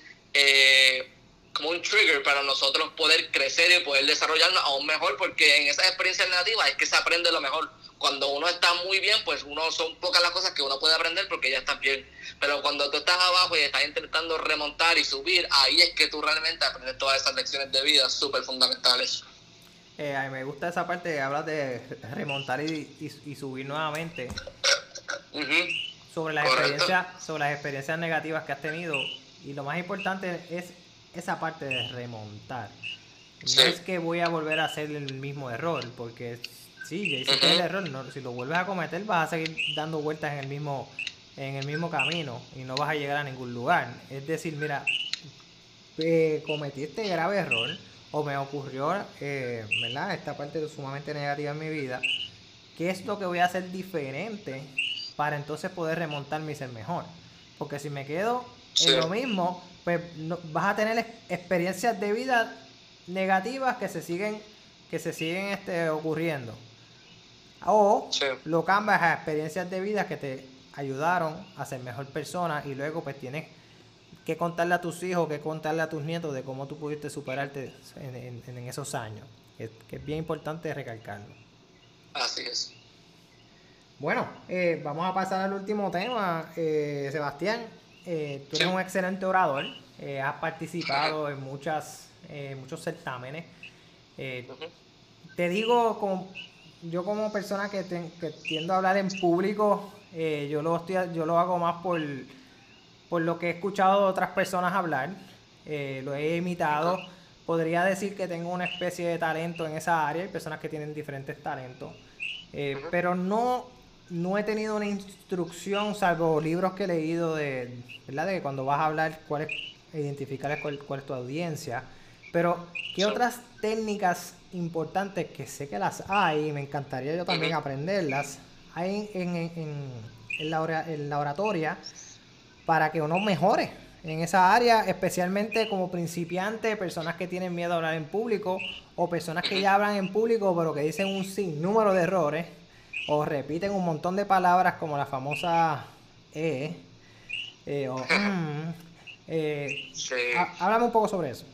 como un trigger para nosotros poder crecer y poder desarrollarnos aún mejor, porque en esas experiencias negativas es que se aprende lo mejor cuando uno está muy bien, pues uno son pocas las cosas que uno puede aprender porque ya está bien. Pero cuando tú estás abajo y estás intentando remontar y subir, ahí es que tú realmente aprendes todas esas lecciones de vida súper fundamentales. Eh, a mí me gusta esa parte, hablas de remontar y, subir nuevamente. sobre, las experiencias, sobre las experiencias negativas que has tenido. Y lo más importante es esa parte de remontar. No es que voy a volver a hacer el mismo error, porque Sí, ya hiciste el error. No, si lo vuelves a cometer, vas a seguir dando vueltas en el mismo en el mismo camino y no vas a llegar a ningún lugar. Es decir, mira, eh, cometí este grave error o me ocurrió, eh, ¿verdad? Esta parte sumamente negativa en mi vida. ¿Qué es lo que voy a hacer diferente para entonces poder remontarme y ser mejor? Porque si me quedo en lo mismo, pues vas a tener experiencias de vida negativas que se siguen que se siguen este, ocurriendo. O lo cambias a experiencias de vida que te ayudaron a ser mejor persona y luego pues tienes que contarle a tus hijos, que contarle a tus nietos de cómo tú pudiste superarte en, esos años. Que, es bien importante recalcarlo. Así es. Bueno, eh, vamos a pasar al último tema. Eh, Sebastián, eh, tú eres un excelente orador. has participado en muchas, muchos certámenes. Te digo como yo como persona que, tiendo a hablar en público, eh, yo, lo estoy, yo lo hago más por, por lo que he escuchado de otras personas hablar, eh, lo he imitado. Podría decir que tengo una especie de talento en esa área, hay personas que tienen diferentes talentos, eh, pero no, no he tenido una instrucción, salvo libros que he leído de, ¿verdad? de que cuando vas a hablar, cuál es, identificar cuál, cuál es tu audiencia. Pero, ¿qué otras técnicas importantes que sé que las hay, y me encantaría yo también aprenderlas, hay en, en, en, la, en la oratoria para que uno mejore en esa área, especialmente como principiante, personas que tienen miedo a hablar en público o personas que ya hablan en público pero que dicen un sinnúmero de errores o repiten un montón de palabras como la famosa E eh, o mm, eh, háblame un poco sobre eso.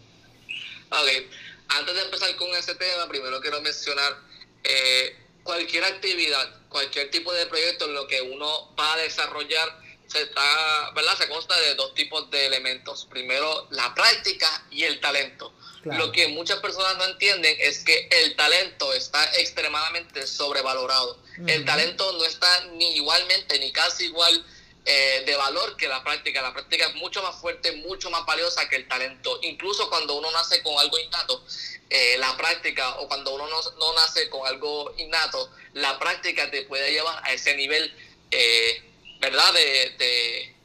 Antes de empezar con ese tema, primero quiero mencionar eh, cualquier actividad, cualquier tipo de proyecto en lo que uno va a desarrollar, se, está, ¿verdad? se consta de dos tipos de elementos. Primero, la práctica y el talento. Lo que muchas personas no entienden es que el talento está extremadamente sobrevalorado. El talento no está ni igualmente ni casi igual eh, de valor que la práctica. La práctica es mucho más fuerte, mucho más valiosa que el talento. Incluso cuando uno nace con algo innato, eh, la práctica, o cuando uno no, nace con algo innato, la práctica te puede llevar a ese nivel, eh, ¿verdad?, de, de,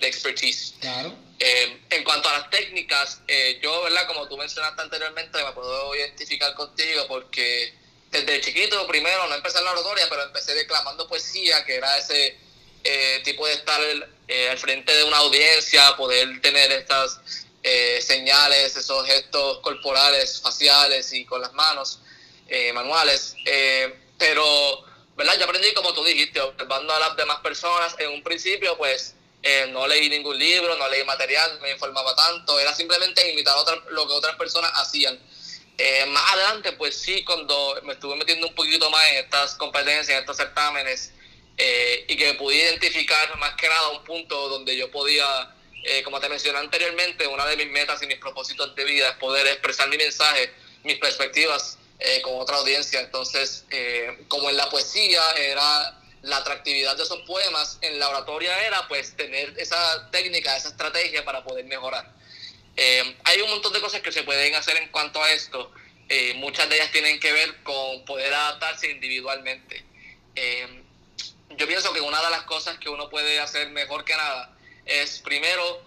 de, expertise. Claro. en cuanto a las técnicas, yo, ¿verdad? Como tú mencionaste anteriormente, me puedo identificar contigo porque desde chiquito, primero, no empecé en la oratoria, pero empecé declamando poesía, que era ese eh, tipo de estar eh, al frente de una audiencia, poder tener estas eh, señales, esos gestos corporales, faciales y con las manos, manuales. pero, ¿verdad? Yo aprendí, como tú dijiste, observando a las demás personas. En un principio, pues, no leí ningún libro, no leí material, me informaba tanto, era simplemente imitar lo que otras personas hacían. más adelante, pues sí, cuando me estuve metiendo un poquito más en estas competencias, en estos certámenes, eh, y que pude identificar más que nada un punto donde yo podía, eh, como te mencioné anteriormente, una de mis metas y mis propósitos de vida es poder expresar mi mensaje, mis perspectivas eh, con otra audiencia. Entonces, como en la poesía era la atractividad de esos poemas, en la oratoria era pues tener esa técnica, esa estrategia para poder mejorar. hay un montón de cosas que se pueden hacer en cuanto a esto. muchas de ellas tienen que ver con poder adaptarse individualmente yo pienso que una de las cosas que uno puede hacer mejor que nada es primero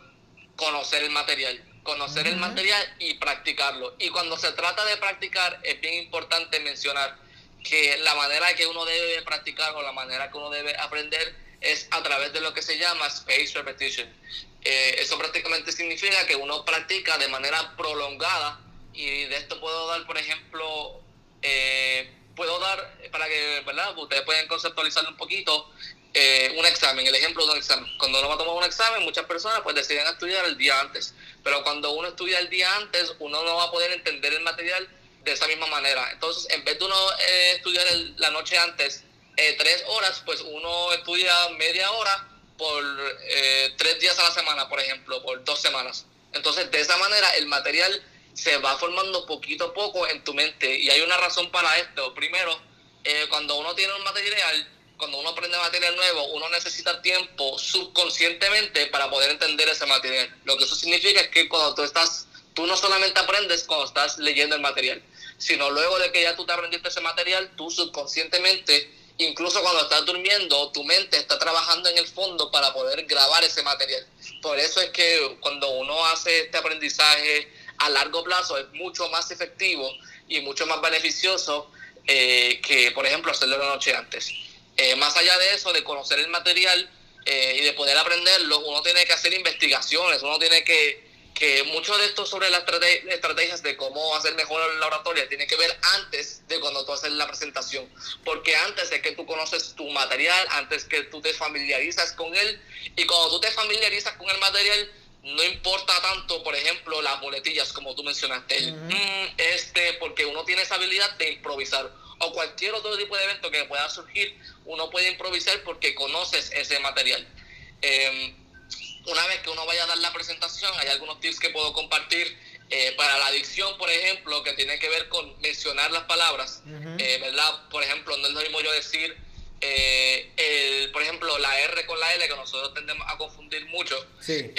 conocer el material, conocer el material y practicarlo. Y cuando se trata de practicar es bien importante mencionar que la manera que uno debe practicar o la manera que uno debe aprender es a través de lo que se llama space repetition. Eh, eso prácticamente significa que uno practica de manera prolongada y de esto puedo dar, por ejemplo, eh, puedo dar, para que, ¿verdad? Ustedes pueden conceptualizarlo un poquito, eh, un examen, el ejemplo de un examen. Cuando uno va a tomar un examen, muchas personas pues deciden estudiar el día antes, pero cuando uno estudia el día antes, uno no va a poder entender el material de esa misma manera. Entonces, en vez de uno eh, estudiar la noche antes eh, tres horas, pues uno estudia media hora por tres días a la semana, por ejemplo, por dos semanas. Entonces, de esa manera, el material se va formando poquito a poco en tu mente. Y hay una razón para esto. Primero, eh, cuando uno tiene un material, cuando uno aprende material nuevo, uno necesita tiempo subconscientemente para poder entender ese material. Lo que eso significa es que cuando tú estás, tú no solamente aprendes cuando estás leyendo el material, sino luego de que ya tú te aprendiste ese material, tú subconscientemente, incluso cuando estás durmiendo, tu mente está trabajando en el fondo para poder grabar ese material. Por eso es que cuando uno hace este aprendizaje, a largo plazo es mucho más efectivo y mucho más beneficioso eh, que, por ejemplo, hacerlo la noche antes. Eh, más allá de eso, de conocer el material eh, y de poder aprenderlo, uno tiene que hacer investigaciones, uno tiene que, que mucho de esto sobre las estrategias de cómo hacer mejor la oratoria tiene que ver antes de cuando tú haces la presentación, porque antes es que tú conoces tu material, antes que tú te familiarizas con él, y cuando tú te familiarizas con el material, no importa tanto, por ejemplo, las boletillas, como tú mencionaste, mm, este, porque uno tiene esa habilidad de improvisar, o cualquier otro tipo de evento que pueda surgir, uno puede improvisar porque conoces ese material. Em, una vez que uno vaya a dar la presentación, hay algunos tips que puedo compartir. Eh, para la dicción, por ejemplo, que tiene que ver con mencionar las palabras, eh, ¿verdad? Por ejemplo, no es lo mismo yo decir, eh, el, por ejemplo, la R con la L, que nosotros tendemos a confundir mucho. Sí.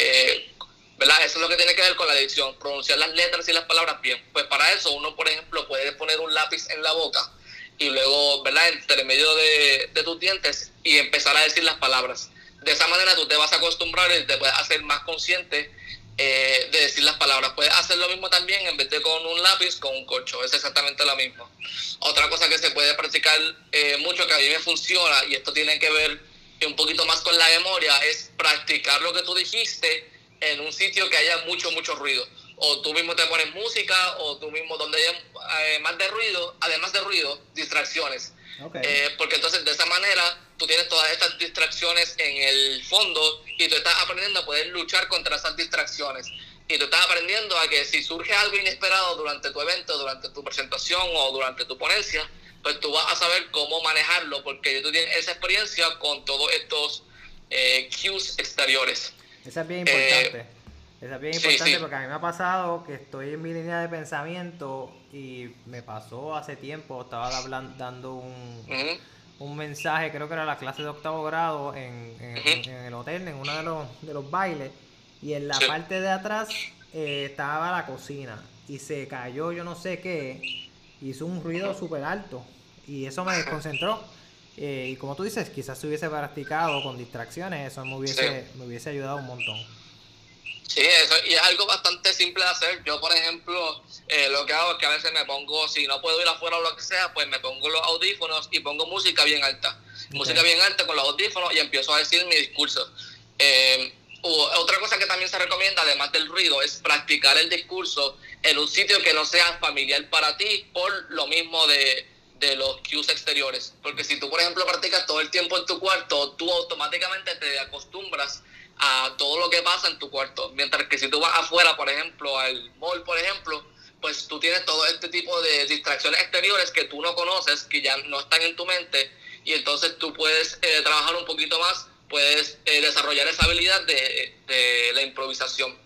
¿verdad? Eso es lo que tiene que ver con la dicción, pronunciar las letras y las palabras bien. Pues para eso uno, por ejemplo, puede poner un lápiz en la boca y luego, ¿verdad?, entre medio de, de tus dientes y empezar a decir las palabras. De esa manera tú te vas a acostumbrar y te puedes hacer más consciente eh, de decir las palabras. Puedes hacer lo mismo también en vez de con un lápiz, con un corcho. Es exactamente lo mismo. Otra cosa que se puede practicar eh, mucho, que a mí me funciona, y esto tiene que ver un poquito más con la memoria, es practicar lo que tú dijiste en un sitio que haya mucho, mucho ruido. O tú mismo te pones música, o tú mismo donde haya eh, más de ruido, además de ruido, distracciones. Eh, porque entonces de esa manera tú tienes todas estas distracciones en el fondo y tú estás aprendiendo a poder luchar contra esas distracciones. Y tú estás aprendiendo a que si surge algo inesperado durante tu evento, durante tu presentación o durante tu ponencia, pues tú vas a saber cómo manejarlo porque tú tienes esa experiencia con todos estos eh, cues exteriores. Esa es bien importante. Eh, Esa es bien importante porque a mí me ha pasado que estoy en mi línea de pensamiento y me pasó hace tiempo, estaba hablando, dando un, un mensaje, creo que era la clase de octavo grado en, el hotel, en uno de los, de los bailes, y en la parte de atrás eh, estaba la cocina y se cayó yo no sé qué, hizo un ruido súper alto y eso me desconcentró. Eh, y como tú dices, quizás se hubiese practicado con distracciones, eso me hubiese, me hubiese ayudado un montón. Sí, eso, y es algo bastante simple de hacer. Yo, por ejemplo, eh, lo que hago es que a veces me pongo, si no puedo ir afuera o lo que sea, pues me pongo los audífonos y pongo música bien alta. Música bien alta con los audífonos y empiezo a decir mi discurso. Eh, otra cosa que también se recomienda, además del ruido, es practicar el discurso en un sitio que no sea familiar para ti por lo mismo de, de los cues exteriores. Porque si tú, por ejemplo, practicas todo el tiempo en tu cuarto, tú automáticamente te acostumbras a todo lo que pasa en tu cuarto. Mientras que si tú vas afuera, por ejemplo, al mall, por ejemplo, pues tú tienes todo este tipo de distracciones exteriores que tú no conoces, que ya no están en tu mente, y entonces tú puedes eh, trabajar un poquito más, puedes eh, desarrollar esa habilidad de, de la improvisación.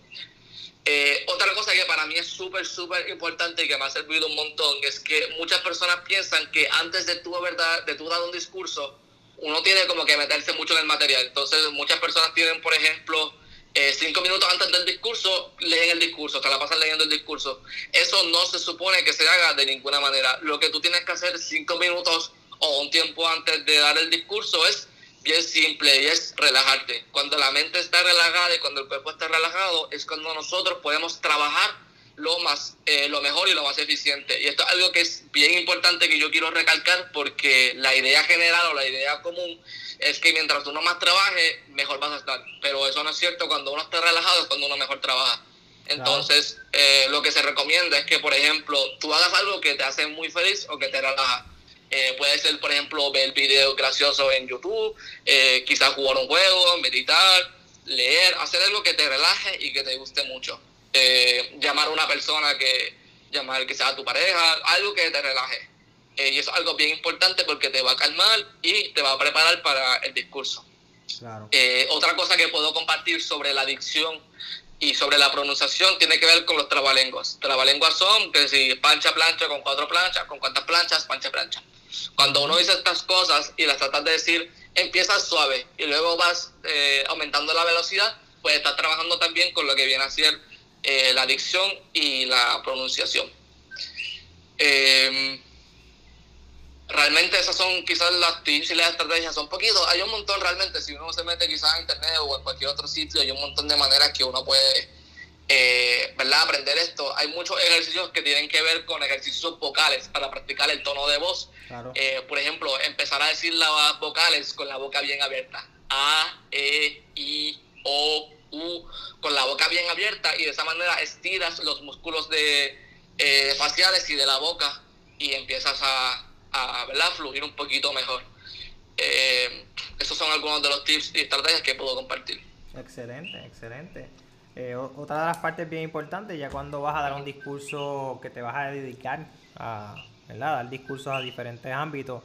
Eh, otra cosa que para mí es súper, súper importante y que me ha servido un montón es que muchas personas piensan que antes de tu, verdad, de tu dar un discurso, uno tiene como que meterse mucho en el material. Entonces, muchas personas tienen, por ejemplo, eh, cinco minutos antes del discurso, leen el discurso, te la pasan leyendo el discurso. Eso no se supone que se haga de ninguna manera. Lo que tú tienes que hacer cinco minutos o un tiempo antes de dar el discurso es bien simple y es relajarte. Cuando la mente está relajada y cuando el cuerpo está relajado es cuando nosotros podemos trabajar lo más eh, lo mejor y lo más eficiente. Y esto es algo que es bien importante que yo quiero recalcar porque la idea general o la idea común es que mientras uno más trabaje mejor vas a estar. Pero eso no es cierto cuando uno está relajado es cuando uno mejor trabaja. Entonces eh, lo que se recomienda es que por ejemplo tú hagas algo que te hace muy feliz o que te relaja. Eh, puede ser por ejemplo ver videos graciosos en YouTube quizás jugar un juego meditar leer hacer algo que te relaje y que te guste mucho eh, llamar a una persona que llamar que sea tu pareja, algo que te relaje. Eh, y eso es algo bien importante porque te va a calmar y te va a preparar para el discurso. Eh, otra cosa que puedo compartir sobre la dicción y sobre la pronunciación tiene que ver con los trabalenguas. Trabalenguas son que si pancha plancha con cuatro planchas, con cuántas planchas, pancha plancha. Cuando uno dice estas cosas y las tratas de decir, empiezas suave y luego vas aumentando la velocidad, pues estás trabajando también con lo que viene a ser eh, la dicción y la pronunciación. Eh, realmente esas son quizás las tips y las estrategias, son poquitos, hay un montón realmente, si uno se mete quizás en internet o en cualquier otro sitio, hay un montón de maneras que uno puede eh, ¿verdad? aprender esto. Hay muchos ejercicios que tienen que ver con ejercicios vocales para practicar el tono de voz. por ejemplo, empezar a decir las vocales con la boca bien abierta. A, E, I, O, con la boca bien abierta y de esa manera estiras los músculos de, eh, faciales y de la boca y empiezas a, a fluir un poquito mejor. Eh, esos son algunos de los tips y estrategias que puedo compartir. Excelente, excelente. Eh, otra de las partes bien importantes, ya cuando vas a dar un discurso que te vas a dedicar a dar discursos a diferentes ámbitos,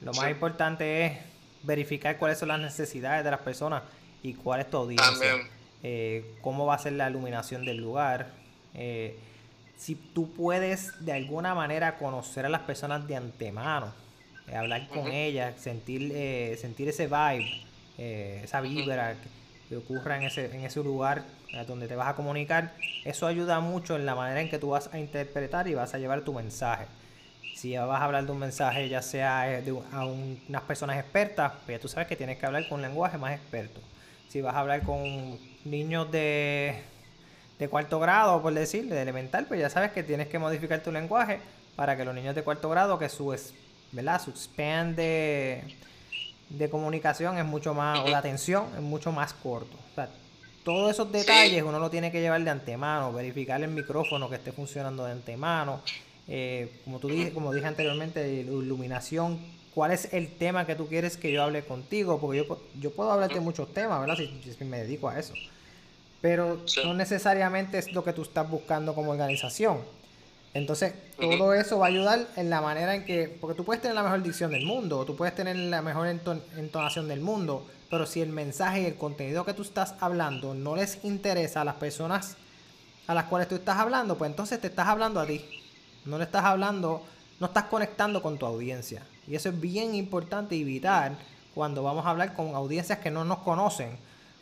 lo más importante es verificar cuáles son las necesidades de las personas y cuál es tu audiencia. Eh, cómo va a ser la iluminación del lugar. Eh, si tú puedes de alguna manera conocer a las personas de antemano, eh, hablar con ellas, sentir, sentir ese vibe, esa vibra que, ocurra en ese, en ese lugar donde te vas a comunicar, eso ayuda mucho en la manera en que tú vas a interpretar y vas a llevar tu mensaje. Si vas a hablar de un mensaje, ya sea a unas personas expertas, pues ya tú sabes que tienes que hablar con un lenguaje más experto si vas a hablar con niños de, de cuarto grado, por decir, de elemental, pues ya sabes que tienes que modificar tu lenguaje para que los niños de cuarto grado, que su, ¿verdad? su span de, comunicación es mucho más, o de atención es mucho más corto. O sea, todos esos detalles uno lo tiene que llevar de antemano, verificar el micrófono que esté funcionando de antemano. Eh, como tú dije, como dije anteriormente, iluminación cuál es el tema que tú quieres que yo hable contigo, porque yo, yo puedo hablarte de muchos temas, ¿verdad? Si, me dedico a eso. Pero no necesariamente es lo que tú estás buscando como organización. Entonces, todo eso va a ayudar en la manera en que, porque tú puedes tener la mejor dicción del mundo, o tú puedes tener la mejor entonación del mundo, pero si el mensaje y el contenido que tú estás hablando no les interesa a las personas a las cuales tú estás hablando, pues entonces te estás hablando a ti. No le estás hablando, no estás conectando con tu audiencia. Y eso es bien importante evitar cuando vamos a hablar con audiencias que no nos conocen.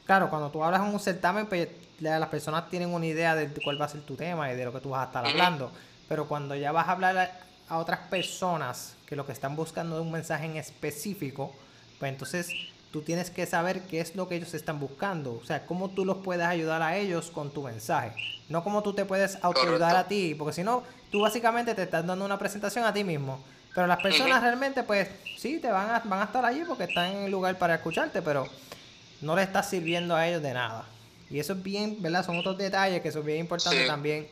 Claro, cuando tú hablas en un certamen, pues las personas tienen una idea de cuál va a ser tu tema y de lo que tú vas a estar hablando. Pero cuando ya vas a hablar a otras personas que lo que están buscando es un mensaje en específico, pues entonces tú tienes que saber qué es lo que ellos están buscando. O sea, cómo tú los puedes ayudar a ellos con tu mensaje. No cómo tú te puedes autoayudar a ti, porque si no, tú básicamente te estás dando una presentación a ti mismo. Pero las personas realmente, pues, sí, te van a, van a estar allí porque están en el lugar para escucharte, pero no le estás sirviendo a ellos de nada. Y eso es bien, ¿verdad? Son otros detalles que son bien importantes también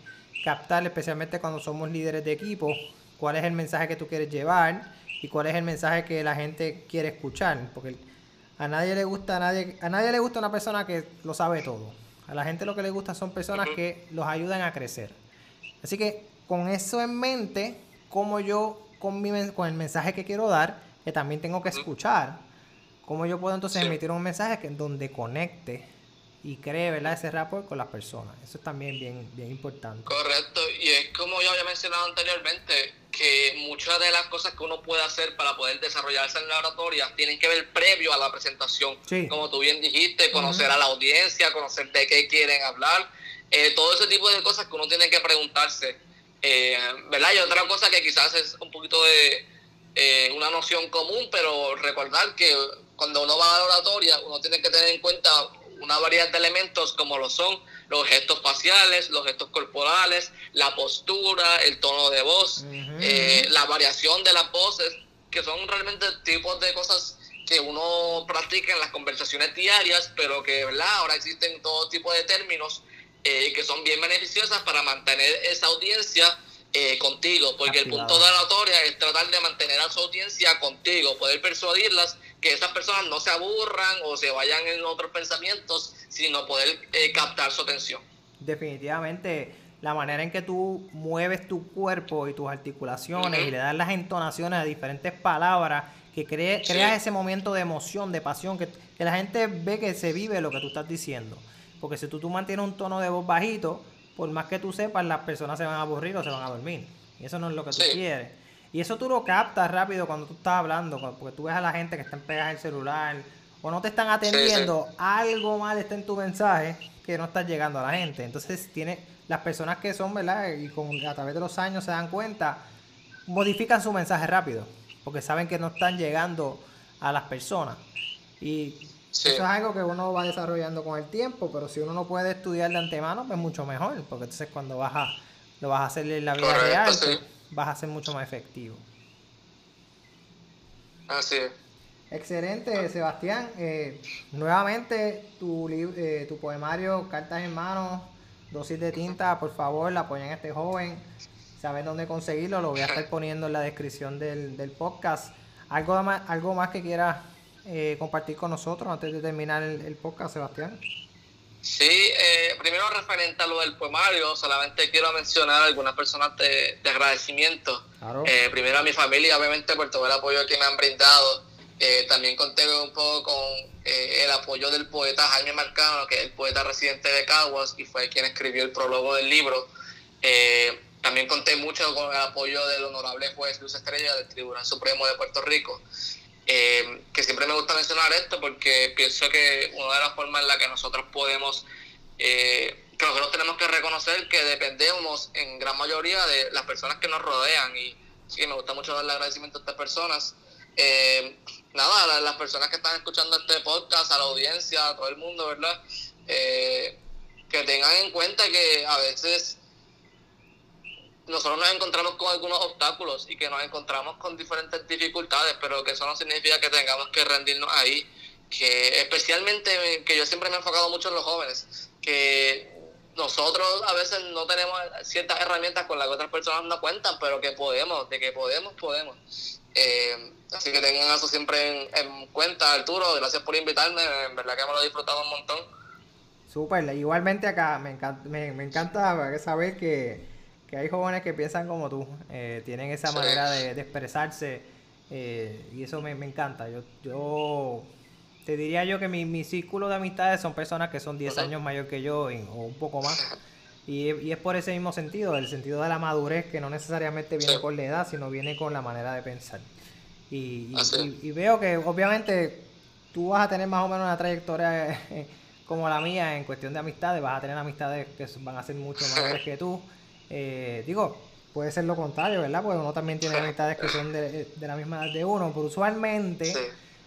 captar, especialmente cuando somos líderes de equipo, cuál es el mensaje que tú quieres llevar y cuál es el mensaje que la gente quiere escuchar. Porque a nadie le gusta a nadie, a nadie le gusta una persona que lo sabe todo. A la gente lo que le gusta son personas que los ayudan a crecer. Así que con eso en mente, como yo con, mi, con el mensaje que quiero dar, que también tengo que escuchar, cómo yo puedo entonces emitir un mensaje que donde conecte y cree ¿verdad? ese rapport con las personas. Eso es también bien, bien importante. Correcto, y es como yo había mencionado anteriormente, que muchas de las cosas que uno puede hacer para poder desarrollarse en la oratoria tienen que ver previo a la presentación. Como tú bien dijiste, conocer a la audiencia, conocer de qué quieren hablar, eh, todo ese tipo de cosas que uno tiene que preguntarse. Eh, ¿Verdad? Y otra cosa que quizás es un poquito de eh, una noción común, pero recordar que cuando uno va a la oratoria, uno tiene que tener en cuenta una variedad de elementos como lo son los gestos faciales, los gestos corporales, la postura, el tono de voz, eh, la variación de las voces, que son realmente tipos de cosas que uno practica en las conversaciones diarias, pero que ¿verdad? ahora existen todo tipo de términos eh, que son bien beneficiosas para mantener esa audiencia eh, contigo, porque el punto de la oratoria es tratar de mantener a su audiencia contigo, poder persuadirlas que esas personas no se aburran o se vayan en otros pensamientos, sino poder eh, captar su atención. Definitivamente, la manera en que tú mueves tu cuerpo y tus articulaciones y le das las entonaciones a diferentes palabras, que creas ese momento de emoción, de pasión, que, la gente ve que se vive lo que tú estás diciendo. Porque si tú, tú mantienes un tono de voz bajito, por más que tú sepas, las personas se van a aburrir o se van a dormir. Y eso no es lo que tú quieres. Y eso tú lo captas rápido cuando tú estás hablando, porque tú ves a la gente que está pegada el celular o no te están atendiendo, algo mal está en tu mensaje que no está llegando a la gente. Entonces, tiene las personas que son, ¿verdad? Y con, a través de los años se dan cuenta, modifican su mensaje rápido, porque saben que no están llegando a las personas. Y eso es algo que uno va desarrollando con el tiempo, pero si uno no puede estudiar de antemano, pues mucho mejor, porque entonces cuando vas a, lo vas a hacer en la vida real, pues, vas a ser mucho más efectivo. Así es. Excelente, Sebastián. Eh, nuevamente, tu, eh, tu poemario Cartas en Manos, dosis de tinta, por favor, apoyen a este joven. Saben dónde conseguirlo, lo voy a estar poniendo en la descripción del, del podcast. ¿Algo más, algo más que quieras eh, compartir con nosotros antes de terminar el, podcast, Sebastián? Sí, eh, primero referente a lo del poemario, solamente quiero mencionar algunas personas de, agradecimiento. Eh, primero a mi familia, obviamente, por todo el apoyo que me han brindado. también conté un poco con el apoyo del poeta Jaime Marcano, que es el poeta residente de Caguas y fue quien escribió el prólogo del libro. también conté mucho con el apoyo del honorable juez Luz Estrella del Tribunal Supremo de Puerto Rico. Eh, que siempre me gusta mencionar esto porque pienso que una de las formas en la que nosotros podemos, eh, que nosotros tenemos que reconocer que dependemos en gran mayoría de las personas que nos rodean y sí, me gusta mucho darle agradecimiento a estas personas. Eh, nada, a las personas que están escuchando este podcast, a la audiencia, a todo el mundo, ¿verdad? que tengan en cuenta que a veces nosotros nos encontramos con algunos obstáculos y que nos encontramos con diferentes dificultades, pero que eso no significa que tengamos que rendirnos ahí. Que especialmente, que yo siempre me he enfocado mucho en los jóvenes, que nosotros a veces no tenemos ciertas herramientas con las que otras personas no cuentan, pero que podemos, de que podemos, podemos. Eh, así que tengan eso siempre en, cuenta, Arturo. Gracias por invitarme, en verdad que me lo disfrutado un montón. Súper, igualmente acá me encanta, me, me encanta saber que que hay jóvenes que piensan como tú, eh, tienen esa manera de, expresarse eh, y eso me, encanta. Yo, yo te diría yo que mi, mi círculo de amistades son personas que son 10 años mayor que yo o un poco más. Y, y, es por ese mismo sentido, el sentido de la madurez que no necesariamente viene con la edad, sino viene con la manera de pensar. Y, y, veo que obviamente tú vas a tener más o menos una trayectoria eh, como la mía en cuestión de amistades, vas a tener amistades que van a ser mucho mayores que tú. Eh, digo, puede ser lo contrario, ¿verdad? Porque uno también tiene amistades que son de, de la misma edad de uno, pero usualmente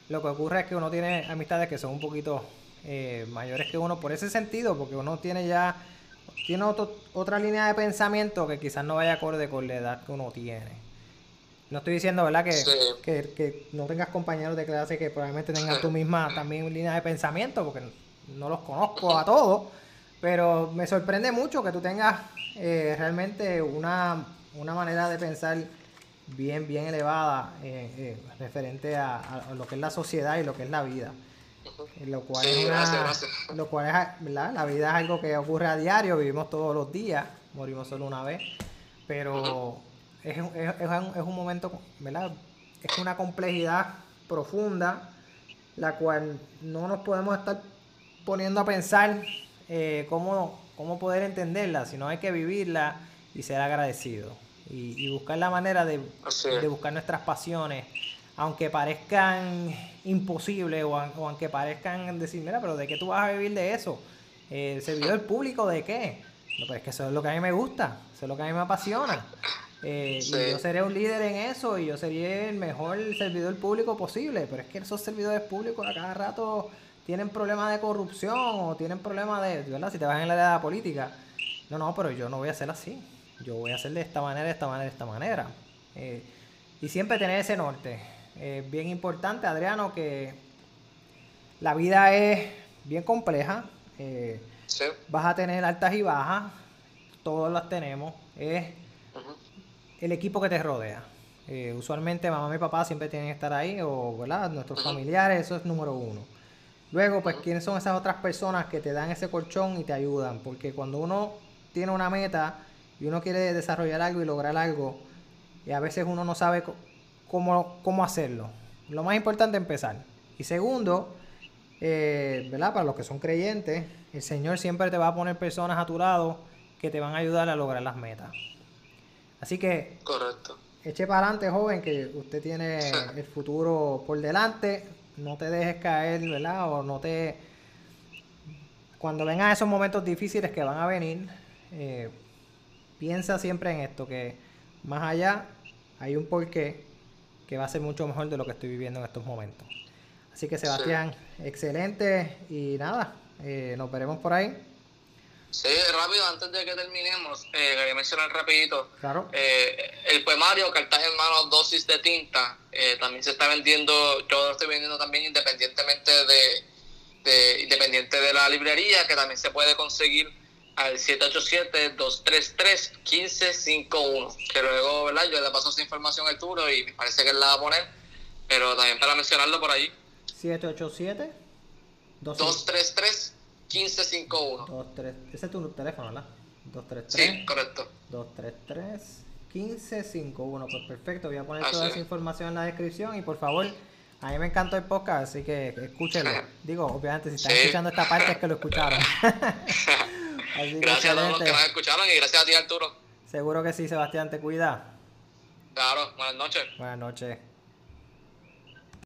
lo que ocurre es que uno tiene amistades que son un poquito eh, mayores que uno por ese sentido, porque uno tiene ya tiene otra línea de pensamiento que quizás no vaya acorde con la edad que uno tiene. No estoy diciendo, ¿verdad? Que, que, no tengas compañeros de clase que probablemente tengan tu misma también línea de pensamiento, porque no los conozco a todos, pero me sorprende mucho que tú tengas eh, realmente una, manera de pensar bien, bien elevada eh, eh, referente a, lo que es la sociedad y lo que es la vida. Lo cual, es Lo cual es, ¿verdad? La vida es algo que ocurre a diario, vivimos todos los días, morimos solo una vez, pero es, es, es, un, momento, ¿verdad? Es una complejidad profunda, la cual no nos podemos estar poniendo a pensar eh, cómo, cómo poder entenderla, sino hay que vivirla y ser agradecido. Y, buscar la manera de, de, buscar nuestras pasiones, aunque parezcan imposibles o, aunque parezcan decir, mira, pero ¿de qué tú vas a vivir de eso? Eh, ¿Servidor público de qué? No, pero es que eso es lo que a mí me gusta, eso es lo que a mí me apasiona. Eh, y yo seré un líder en eso y yo sería el mejor servidor público posible. Pero es que esos servidores públicos a cada rato tienen problemas de corrupción o tienen problemas de, ¿verdad? Si te vas en la área política. No, no, pero yo no voy a hacer así. Yo voy a hacer de esta manera, de esta manera, de esta manera. Eh, y siempre tener ese norte. Es bien importante, Adriano, que la vida es bien compleja. Eh, vas a tener altas y bajas. Todos las tenemos. Es el equipo que te rodea. Eh, usualmente mamá y papá siempre tienen que estar ahí, o ¿verdad? nuestros familiares, eso es número uno. Luego, pues, ¿quiénes son esas otras personas que te dan ese colchón y te ayudan? Porque cuando uno tiene una meta y uno quiere desarrollar algo y lograr algo, y a veces uno no sabe cómo, cómo hacerlo. Lo más importante es empezar. Y segundo, eh, ¿verdad? Para los que son creyentes, el Señor siempre te va a poner personas a tu lado que te van a ayudar a lograr las metas. Así que. Correcto. Eche para adelante, joven, que usted tiene el futuro por delante. No te dejes caer, ¿verdad? O no te. Cuando vengan esos momentos difíciles que van a venir, eh, piensa siempre en esto: que más allá hay un porqué que va a ser mucho mejor de lo que estoy viviendo en estos momentos. Así que, Sebastián, excelente. Y nada, eh, nos veremos por ahí. Sí, rápido, antes de que terminemos, eh, quería mencionar rapidito. Eh, el poemario Cartas Hermanos Dosis de Tinta eh, también se está vendiendo, yo lo estoy vendiendo también independientemente de, de, independiente de la librería, que también se puede conseguir al 787-233-1551. Que luego, ¿verdad? Yo le paso esa información al Turo y me parece que él la va a poner, pero también para mencionarlo por ahí. 787 233 1551. 23, ese es tu teléfono, ¿verdad? 233. Sí, correcto. 233 1551. Pues perfecto, voy a poner toda esa información en la descripción y por favor, a mí me encantó el podcast, así que escúchenlo. Digo, obviamente, si están escuchando esta parte es que lo escucharon. gracias a todos los que nos escucharon y gracias a ti, Arturo. Seguro que sí, Sebastián, te cuida. Claro, buenas noches. Buenas noches.